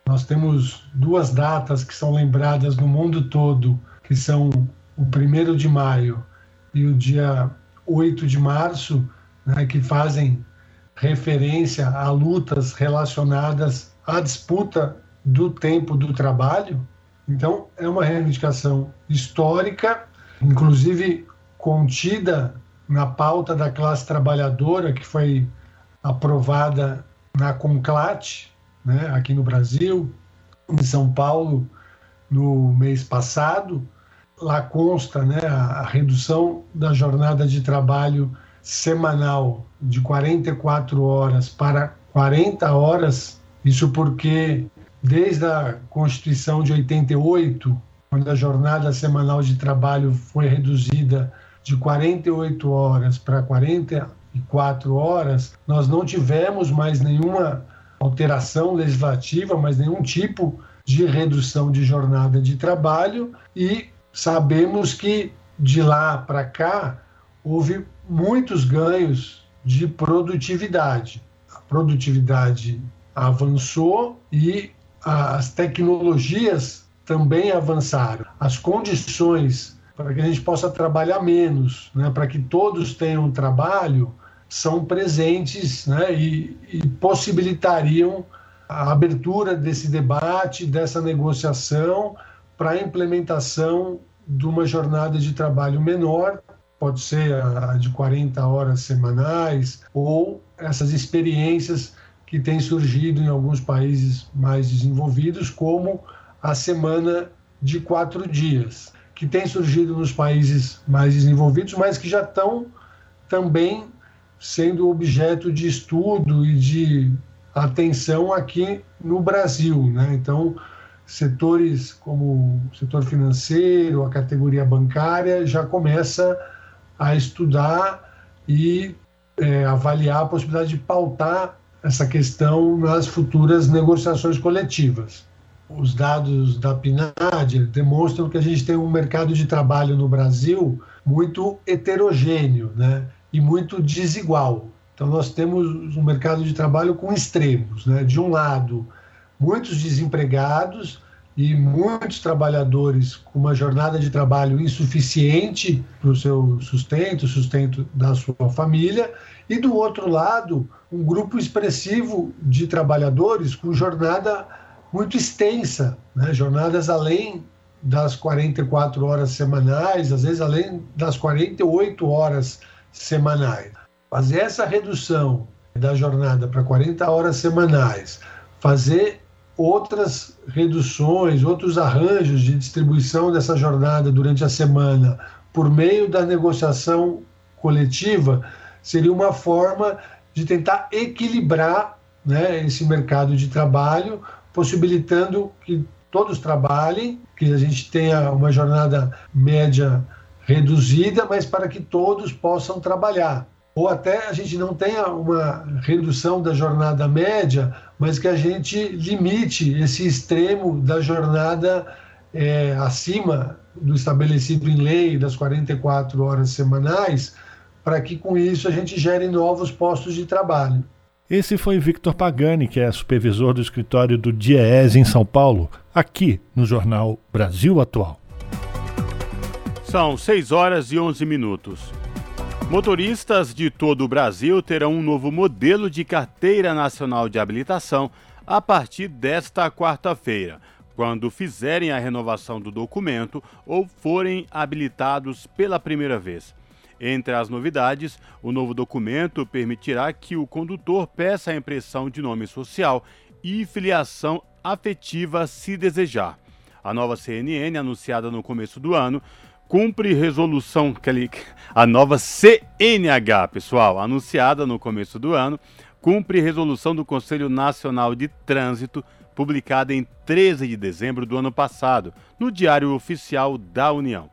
Nós temos duas datas que são lembradas no mundo todo, que são o 1 de maio e o dia 8 de março, né, que fazem referência a lutas relacionadas à disputa do tempo do trabalho, Então, é uma reivindicação histórica, inclusive contida na pauta da classe trabalhadora, que foi aprovada na Conclat, né, aqui no Brasil, em São Paulo, no mês passado. Lá consta né, a, redução da jornada de trabalho semanal de 44 horas para 40 horas. Isso porque, desde a Constituição de 88, quando a jornada semanal de trabalho foi reduzida de 48 horas para 44 horas, nós não tivemos mais nenhuma alteração legislativa, mas nenhum tipo de redução de jornada de trabalho e sabemos que de lá para cá houve muitos ganhos de produtividade. A produtividade avançou e as tecnologias também avançaram. As condições para que a gente possa trabalhar menos, né, para que todos tenham trabalho, são presentes né, e, e possibilitariam a abertura desse debate, dessa negociação para a implementação de uma jornada de trabalho menor, pode ser a de 40 horas semanais, ou essas experiências que têm surgido em alguns países mais desenvolvidos, como a semana de quatro dias, que tem surgido nos países mais desenvolvidos, mas que já estão também sendo objeto de estudo e de atenção aqui no Brasil. Né? Então, setores como o setor financeiro, a categoria bancária, já começa a estudar e é, avaliar a possibilidade de pautar essa questão nas futuras negociações coletivas. Os dados da PNAD demonstram que a gente tem um mercado de trabalho no Brasil muito heterogêneo, né? e muito desigual. Então, nós temos um mercado de trabalho com extremos. Né? De um lado, muitos desempregados e muitos trabalhadores com uma jornada de trabalho insuficiente para o seu sustento, sustento da sua família, e do outro lado, um grupo expressivo de trabalhadores com jornada muito extensa, né? jornadas além das 44 horas semanais, às vezes além das 48 horas semanais. Fazer essa redução da jornada para 40 horas semanais, fazer outras reduções, outros arranjos de distribuição dessa jornada durante a semana por meio da negociação coletiva seria uma forma de tentar equilibrar né, esse mercado de trabalho, possibilitando que todos trabalhem, que a gente tenha uma jornada média reduzida, mas para que todos possam trabalhar. Ou até a gente não tenha uma redução da jornada média, mas que a gente limite esse extremo da jornada é, acima do estabelecido em lei das 44 horas semanais, para que com isso a gente gere novos postos de trabalho. Esse foi Victor Pagani, que é supervisor do escritório do DIEES em São Paulo, aqui no jornal Brasil Atual. São 6 horas e 11 minutos. Motoristas de todo o Brasil terão um novo modelo de carteira nacional de habilitação a partir desta quarta-feira, quando fizerem a renovação do documento ou forem habilitados pela primeira vez. Entre as novidades, o novo documento permitirá que o condutor peça a impressão de nome social e filiação afetiva se desejar. A nova CNN, anunciada no começo do ano, cumpre resolução, a nova CNH, pessoal, anunciada no começo do ano, cumpre resolução do Conselho Nacional de Trânsito, publicada em 13 de dezembro do ano passado, no Diário Oficial da União.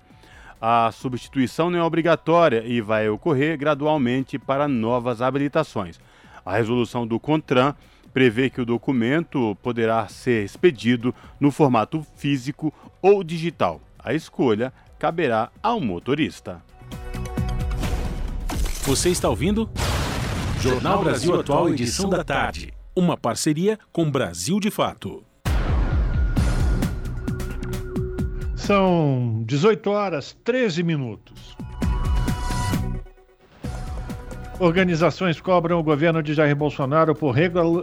A substituição não é obrigatória e vai ocorrer gradualmente para novas habilitações. A resolução do CONTRAN prevê que o documento poderá ser expedido no formato físico ou digital. A escolha caberá ao motorista. Você está ouvindo? Jornal Brasil Atual, edição da tarde. Uma parceria com Brasil de Fato. São 18 horas 13 minutos. Organizações cobram o governo de Jair Bolsonaro por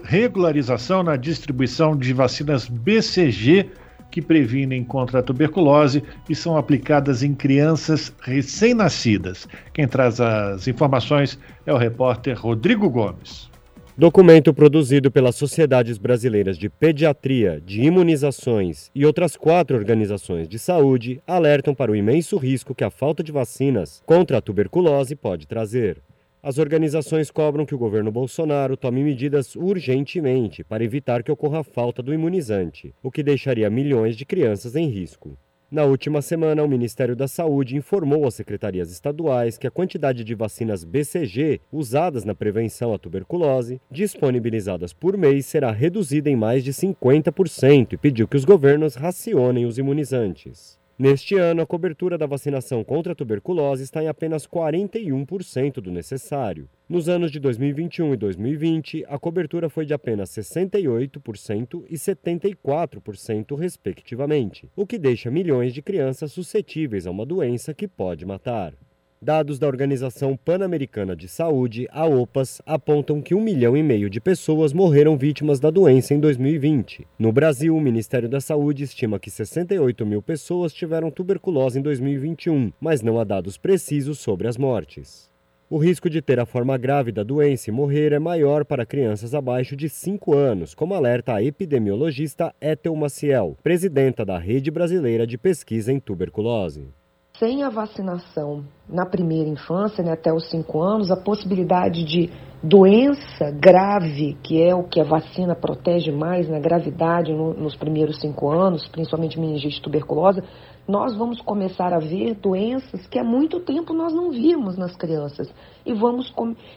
regularização na distribuição de vacinas BCG que previnem contra a tuberculose e são aplicadas em crianças recém-nascidas. Quem traz as informações é o repórter Rodrigo Gomes. Documento produzido pelas Sociedades Brasileiras de Pediatria, de Imunizações e outras quatro organizações de saúde alertam para o imenso risco que a falta de vacinas contra a tuberculose pode trazer. As organizações cobram que o governo Bolsonaro tome medidas urgentemente para evitar que ocorra a falta do imunizante, o que deixaria milhões de crianças em risco. Na última semana, o Ministério da Saúde informou às secretarias estaduais que a quantidade de vacinas BCG usadas na prevenção à tuberculose, disponibilizadas por mês, será reduzida em mais de 50% e pediu que os governos racionem os imunizantes. Neste ano, a cobertura da vacinação contra a tuberculose está em apenas 41% do necessário. Nos anos de 2021 e 2020, a cobertura foi de apenas 68% e 74%, respectivamente, o que deixa milhões de crianças suscetíveis a uma doença que pode matar. Dados da Organização Pan-Americana de Saúde, a OPAS, apontam que um milhão e meio de pessoas morreram vítimas da doença em 2020. No Brasil, o Ministério da Saúde estima que 68 mil pessoas tiveram tuberculose em 2021, mas não há dados precisos sobre as mortes. O risco de ter a forma grave da doença e morrer é maior para crianças abaixo de 5 anos, como alerta a epidemiologista Ethel Maciel, presidenta da Rede Brasileira de Pesquisa em Tuberculose. Sem a vacinação na primeira infância, né, até os 5 anos, a possibilidade de doença grave, que é o que a vacina protege mais na gravidade no, nos primeiros 5 anos, principalmente meningite tuberculosa, nós vamos começar a ver doenças que há muito tempo nós não vimos nas crianças. E vamos,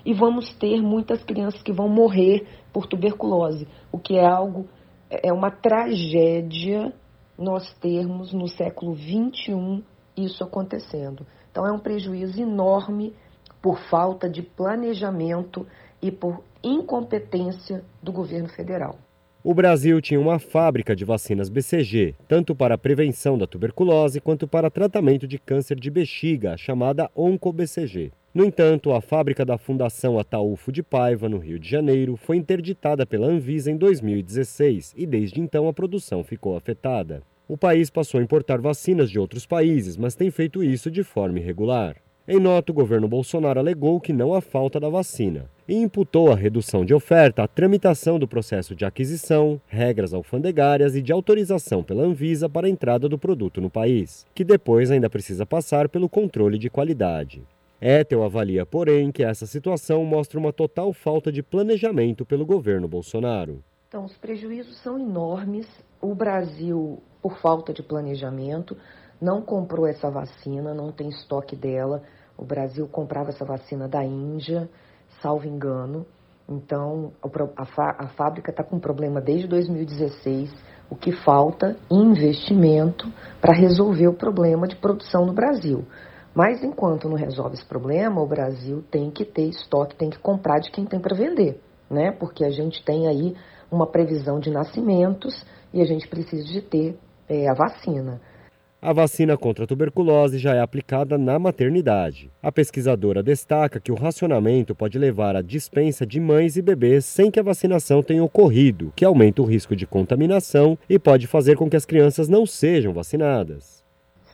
e vamos ter muitas crianças que vão morrer por tuberculose, o que é algo, é uma tragédia nós termos no século 21 isso acontecendo. Então é um prejuízo enorme por falta de planejamento e por incompetência do governo federal. O Brasil tinha uma fábrica de vacinas BCG, tanto para a prevenção da tuberculose quanto para tratamento de câncer de bexiga, chamada OncoBCG. No entanto, a fábrica da Fundação Ataúfo de Paiva, no Rio de Janeiro, foi interditada pela Anvisa em 2016 e desde então a produção ficou afetada. O país passou a importar vacinas de outros países, mas tem feito isso de forma irregular. Em nota, o governo Bolsonaro alegou que não há falta da vacina e imputou a redução de oferta à tramitação do processo de aquisição, regras alfandegárias e de autorização pela Anvisa para a entrada do produto no país, que depois ainda precisa passar pelo controle de qualidade. Ethel avalia, porém, que essa situação mostra uma total falta de planejamento pelo governo Bolsonaro. Então, os prejuízos são enormes. O Brasil por falta de planejamento, não comprou essa vacina, não tem estoque dela. O Brasil comprava essa vacina da Índia, salvo engano. Então, a, fábrica está com problema desde 2016. O que falta investimento para resolver o problema de produção no Brasil. Mas enquanto não resolve esse problema, o Brasil tem que ter estoque, tem que comprar de quem tem para vender, né? Porque a gente tem aí uma previsão de nascimentos e a gente precisa de ter é, a vacina. A vacina contra a tuberculose já é aplicada na maternidade. A pesquisadora destaca que o racionamento pode levar à dispensa de mães e bebês sem que a vacinação tenha ocorrido, que aumenta o risco de contaminação e pode fazer com que as crianças não sejam vacinadas.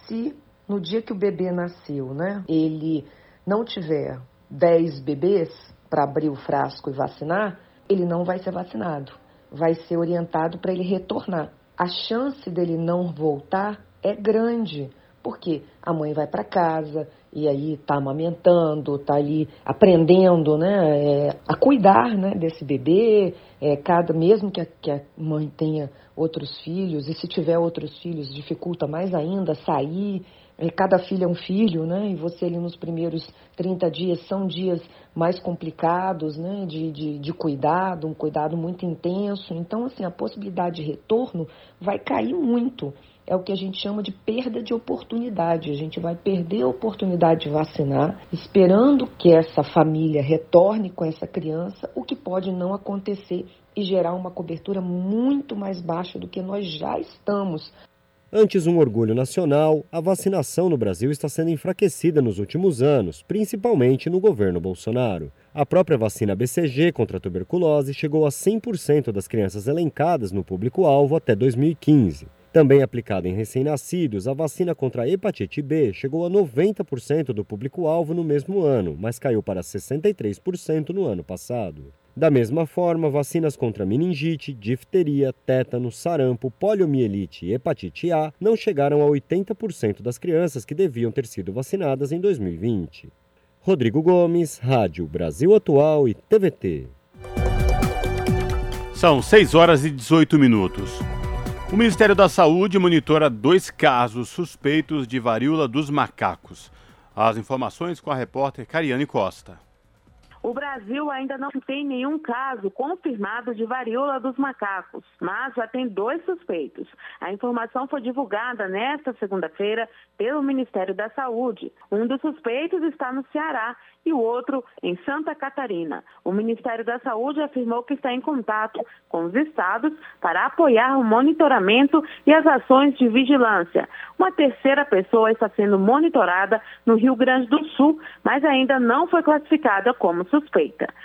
Se no dia que o bebê nasceu, né, ele não tiver 10 bebês para abrir o frasco e vacinar, ele não vai ser vacinado. Vai ser orientado para ele retornar a chance dele não voltar é grande, porque a mãe vai para casa e aí está amamentando, está ali aprendendo né, é, a cuidar né, desse bebê, é, cada, mesmo que a, que a mãe tenha outros filhos, e se tiver outros filhos, dificulta mais ainda sair, cada filho é um filho, né? E você ali nos primeiros 30 dias são dias mais complicados, né? De, de, de cuidado, um cuidado muito intenso. Então, assim, a possibilidade de retorno vai cair muito. É o que a gente chama de perda de oportunidade. A gente vai perder a oportunidade de vacinar, esperando que essa família retorne com essa criança, o que pode não acontecer e gerar uma cobertura muito mais baixa do que nós já estamos Antes um orgulho nacional, a vacinação no Brasil está sendo enfraquecida nos últimos anos, principalmente no governo Bolsonaro. A própria vacina BCG contra a tuberculose chegou a 100% das crianças elencadas no público-alvo até 2015. Também aplicada em recém-nascidos, a vacina contra a hepatite B chegou a 90% do público-alvo no mesmo ano, mas caiu para 63% no ano passado. Da mesma forma, vacinas contra meningite, difteria, tétano, sarampo, poliomielite e hepatite A não chegaram a 80% das crianças que deviam ter sido vacinadas em 2020. Rodrigo Gomes, Rádio Brasil Atual e TVT. São 6 horas e 18 minutos. O Ministério da Saúde monitora dois casos suspeitos de varíola dos macacos. As informações com a repórter Cariane Costa. O Brasil ainda não tem nenhum caso confirmado de varíola dos macacos, mas já tem dois suspeitos. A informação foi divulgada nesta segunda-feira pelo Ministério da Saúde. Um dos suspeitos está no Ceará e o outro em Santa Catarina. O Ministério da Saúde afirmou que está em contato com os estados para apoiar o monitoramento e as ações de vigilância. Uma terceira pessoa está sendo monitorada no Rio Grande do Sul, mas ainda não foi classificada como suspeita.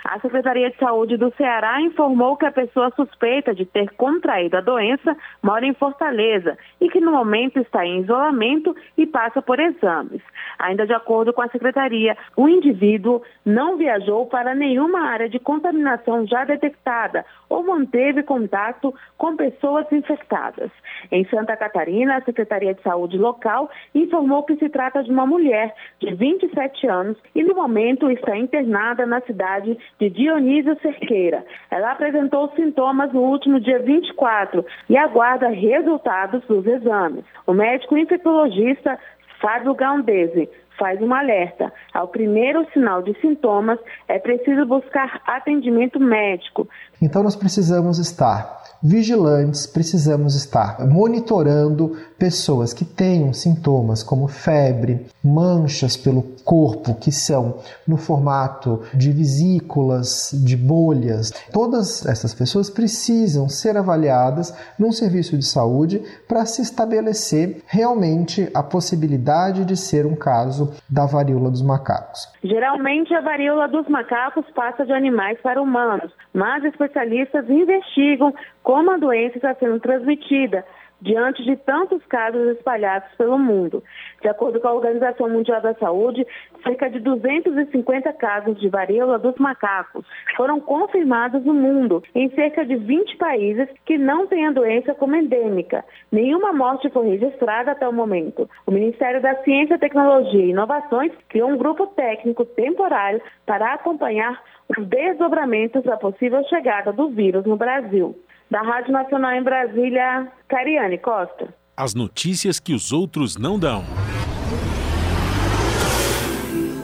A Secretaria de Saúde do Ceará informou que a pessoa suspeita de ter contraído a doença mora em Fortaleza e que no momento está em isolamento e passa por exames. Ainda de acordo com a secretaria, o indivíduo não viajou para nenhuma área de contaminação já detectada ou manteve contato com pessoas infectadas. Em Santa Catarina, a Secretaria de Saúde local informou que se trata de uma mulher de 27 anos e no momento está internada na cidade de Dionísio Cerqueira. Ela apresentou sintomas no último dia 24 e aguarda resultados dos exames. O médico infectologista Fábio Gaundese faz um alerta. Ao primeiro sinal de sintomas, é preciso buscar atendimento médico. Então, nós precisamos estar vigilantes, precisamos estar monitorando pessoas que tenham sintomas como febre, manchas pelo corpo que são no formato de vesículas, de bolhas. Todas essas pessoas precisam ser avaliadas num serviço de saúde para se estabelecer realmente a possibilidade de ser um caso da varíola dos macacos. Geralmente a varíola dos macacos passa de animais para humanos, mas especialistas investigam como a doença está sendo transmitida diante de tantos casos espalhados pelo mundo. De acordo com a Organização Mundial da Saúde, cerca de 250 casos de varíola dos macacos foram confirmados no mundo, em cerca de 20 países que não têm a doença como endêmica. Nenhuma morte foi registrada até o momento. O Ministério da Ciência, Tecnologia e Inovações criou um grupo técnico temporário para acompanhar os desdobramentos da possível chegada do vírus no Brasil. Da Rádio Nacional em Brasília, Cariane Costa. As notícias que os outros não dão.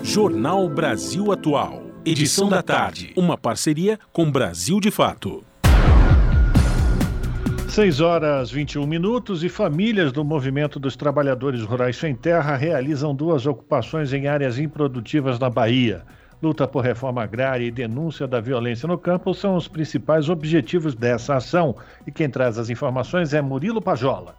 Jornal Brasil Atual. Edição da tarde. Uma parceria com Brasil de Fato. 6 horas 21 minutos e famílias do Movimento dos Trabalhadores Rurais Sem Terra realizam duas ocupações em áreas improdutivas na Bahia. Luta por reforma agrária e denúncia da violência no campo são os principais objetivos dessa ação. E quem traz as informações é Murilo Pajola.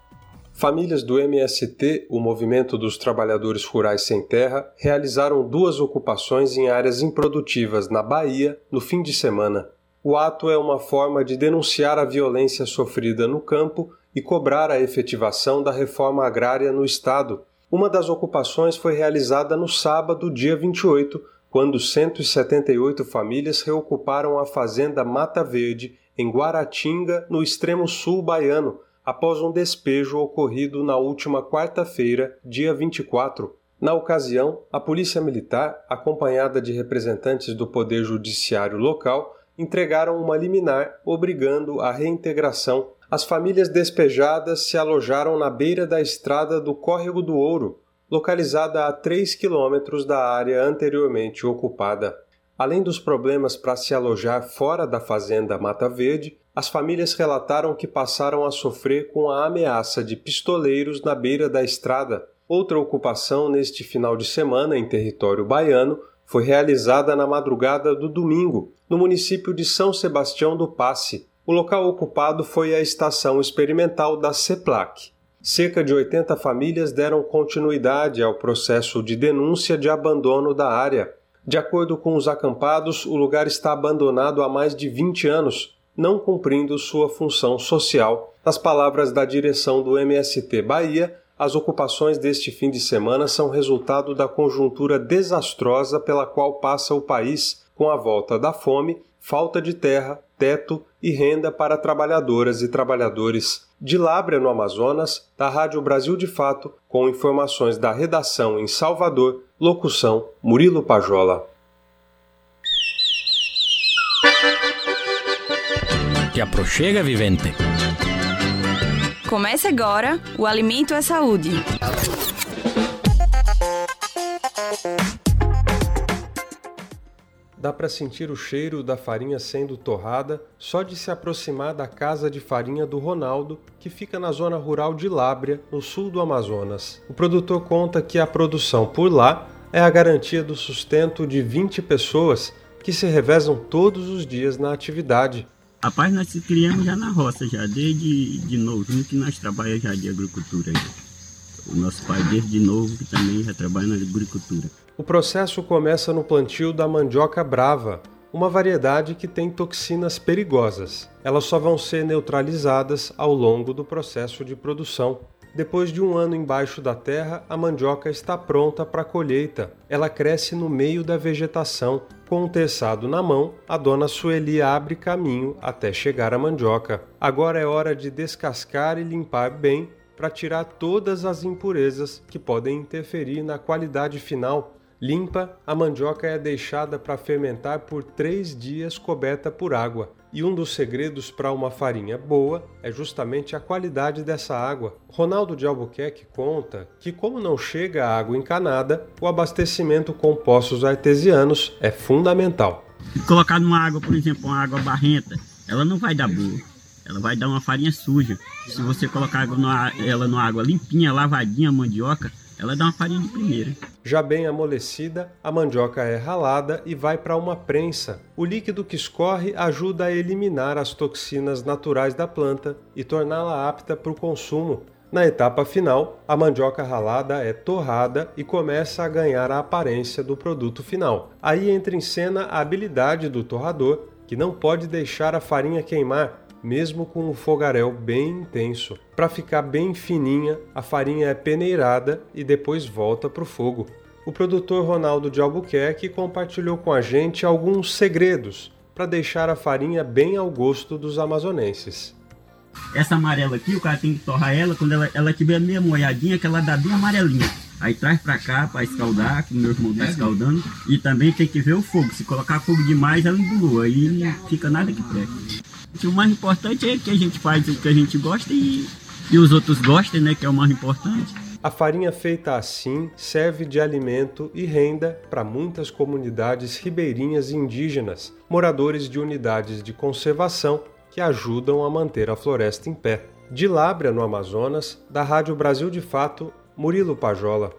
Famílias do MST, o Movimento dos Trabalhadores Rurais Sem Terra, realizaram duas ocupações em áreas improdutivas na Bahia no fim de semana. O ato é uma forma de denunciar a violência sofrida no campo e cobrar a efetivação da reforma agrária no Estado. Uma das ocupações foi realizada no sábado, dia 28, quando 178 famílias reocuparam a fazenda Mata Verde, em Guaratinga, no extremo sul baiano, após um despejo ocorrido na última quarta-feira, dia 24. Na ocasião, a Polícia Militar, acompanhada de representantes do Poder Judiciário local, entregaram uma liminar obrigando a reintegração. As famílias despejadas se alojaram na beira da estrada do Córrego do Ouro, localizada a 3 quilômetros da área anteriormente ocupada. Além dos problemas para se alojar fora da fazenda Mata Verde, as famílias relataram que passaram a sofrer com a ameaça de pistoleiros na beira da estrada. Outra ocupação neste final de semana em território baiano foi realizada na madrugada do domingo, no município de São Sebastião do Passe. O local ocupado foi a estação experimental da CEPLAC, cerca de 80 famílias deram continuidade ao processo de denúncia de abandono da área. De acordo com os acampados, o lugar está abandonado há mais de 20 anos. não cumprindo sua função social. Nas palavras da direção do MST Bahia, as ocupações deste fim de semana são resultado da conjuntura desastrosa pela qual passa o país com a volta da fome, falta de terra, teto e renda para trabalhadoras e trabalhadores. De Lábrea, no Amazonas, da Rádio Brasil de Fato, com informações da redação em Salvador, locução Murilo Pajola. Te aproxega, vivente. Comece agora o Alimento é Saúde. Dá para sentir o cheiro da farinha sendo torrada só de se aproximar da casa de farinha do Ronaldo, que fica na zona rural de Lábrea, no sul do Amazonas. O produtor conta que a produção por lá é a garantia do sustento de 20 pessoas que se revezam todos os dias na atividade. Rapaz, nós se criamos já na roça, já desde de novo, que nós trabalhamos já de agricultura. O nosso pai, desde novo, que também já trabalha na agricultura. O processo começa no plantio da mandioca brava, uma variedade que tem toxinas perigosas. Elas só vão ser neutralizadas ao longo do processo de produção. Depois de um ano embaixo da terra, a mandioca está pronta para colheita. Ela cresce no meio da vegetação. Com o terçado na mão, a dona Sueli abre caminho até chegar à mandioca. Agora é hora de descascar e limpar bem para tirar todas as impurezas que podem interferir na qualidade final Limpa, a mandioca é deixada para fermentar por três dias coberta por água. E um dos segredos para uma farinha boa é justamente a qualidade dessa água. Ronaldo de Albuquerque conta que, como não chega a água encanada, o abastecimento com poços artesianos é fundamental. Colocar numa água, por exemplo, uma água barrenta, ela não vai dar boa. Ela vai dar uma farinha suja. Se você colocar ela numa água limpinha, lavadinha, mandioca, ela dá uma farinha de primeira. Já bem amolecida, a mandioca é ralada e vai para uma prensa. O líquido que escorre ajuda a eliminar as toxinas naturais da planta e torná-la apta para o consumo. Na etapa final, a mandioca ralada é torrada e começa a ganhar a aparência do produto final. Aí entra em cena a habilidade do torrador, que não pode deixar a farinha queimar, mesmo com o fogaréu bem intenso. Para ficar bem fininha, a farinha é peneirada e depois volta para o fogo. O produtor Ronaldo de Albuquerque compartilhou com a gente alguns segredos para deixar a farinha bem ao gosto dos amazonenses. Essa amarela aqui, o cara tem que torrar ela quando ela, ela tiver meio molhadinha, que ela dá bem amarelinha. Aí traz pra cá para escaldar, que o meu irmão tá escaldando. E também tem que ver o fogo. Se colocar fogo demais, ela embolou. Aí não fica nada que preste. O mais importante é que a gente faz o que a gente gosta e, e os outros gostem, né? Que é o mais importante. A farinha feita assim serve de alimento e renda para muitas comunidades ribeirinhas indígenas, moradores de unidades de conservação que ajudam a manter a floresta em pé. De Lábrea, no Amazonas, da Rádio Brasil de Fato, Murilo Pajola.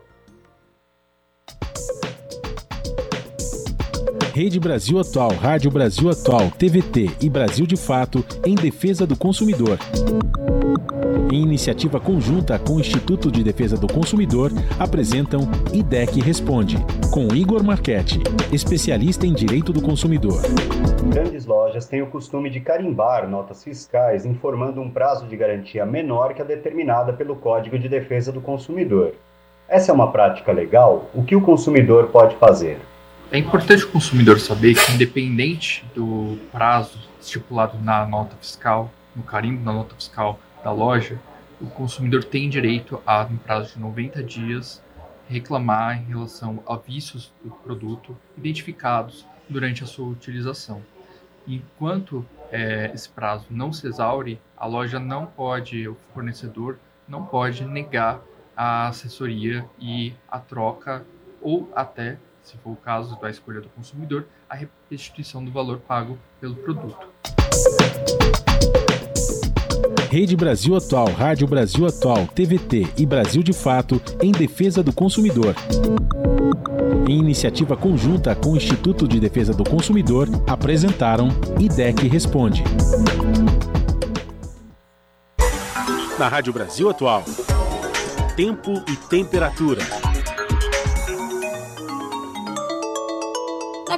Rede Brasil Atual, Rádio Brasil Atual, TVT e Brasil de Fato em defesa do consumidor. Em iniciativa conjunta com o Instituto de Defesa do Consumidor, apresentam IDEC Responde, com Igor Marchetti, especialista em direito do consumidor. Grandes lojas têm o costume de carimbar notas fiscais informando um prazo de garantia menor que a determinada pelo Código de Defesa do Consumidor. Essa é uma prática legal? O que o consumidor pode fazer? É importante o consumidor saber que, independente do prazo estipulado na nota fiscal, no carimbo da nota fiscal da loja, o consumidor tem direito a, no prazo de 90 dias, reclamar em relação a vícios do produto identificados durante a sua utilização. Enquanto é, esse prazo não se exaure, a loja não pode, o fornecedor não pode negar a assessoria e a troca ou até se for o caso da escolha do consumidor, a restituição do valor pago pelo produto. Rede Brasil Atual, Rádio Brasil Atual, TVT e Brasil de Fato em defesa do consumidor. Em iniciativa conjunta com o Instituto de Defesa do Consumidor, apresentaram IDEC Responde. Na Rádio Brasil Atual, tempo e temperatura.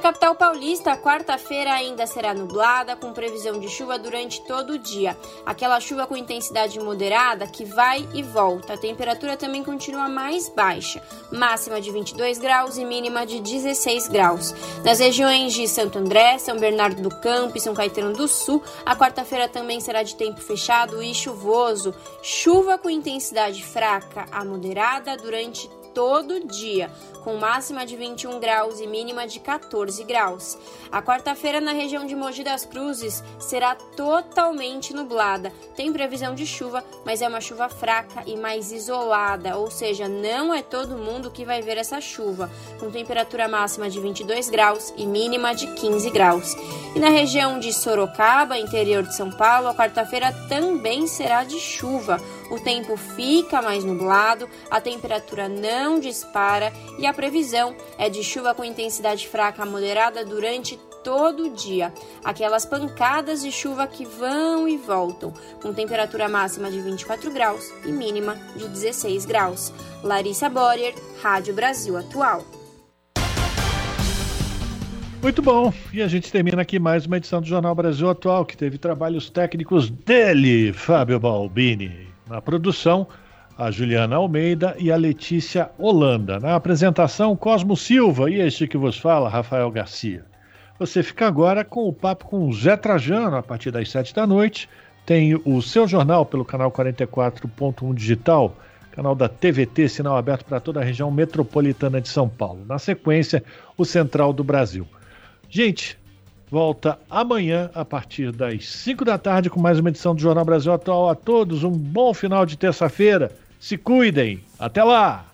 Capital paulista, quarta-feira ainda será nublada, com previsão de chuva durante todo o dia. Aquela chuva com intensidade moderada que vai e volta. A temperatura também continua mais baixa, máxima de 22 graus e mínima de 16 graus. Nas regiões de Santo André, São Bernardo do Campo e São Caetano do Sul, a quarta-feira também será de tempo fechado e chuvoso. Chuva com intensidade fraca a moderada durante todo dia, com máxima de 21 graus e mínima de 14 graus. A quarta-feira na região de Mogi das Cruzes será totalmente nublada. Tem previsão de chuva, mas é uma chuva fraca e mais isolada, ou seja, não é todo mundo que vai ver essa chuva, com temperatura máxima de 22 graus e mínima de 15 graus. E na região de Sorocaba, interior de São Paulo, a quarta-feira também será de chuva. O tempo fica mais nublado, a temperatura não dispara e a previsão é de chuva com intensidade fraca a moderada durante todo o dia. Aquelas pancadas de chuva que vão e voltam, com temperatura máxima de 24 graus e mínima de 16 graus. Larissa Borer, Rádio Brasil Atual. Muito bom. E a gente termina aqui mais uma edição do Jornal Brasil Atual, que teve trabalhos técnicos dele, Fábio Balbini. Na produção, a Juliana Almeida e a Letícia Holanda. Na apresentação, Cosmo Silva e este que vos fala, Rafael Garcia. Você fica agora com o papo com o Zé Trajano a partir das sete da noite. Tem o seu jornal pelo canal 44.1 Digital, canal da TVT, sinal aberto para toda a região metropolitana de São Paulo. Na sequência, o Central do Brasil. Gente, volta amanhã a partir das 5 da tarde com mais uma edição do Jornal Brasil Atual. A todos um bom final de terça-feira. Se cuidem. Até lá!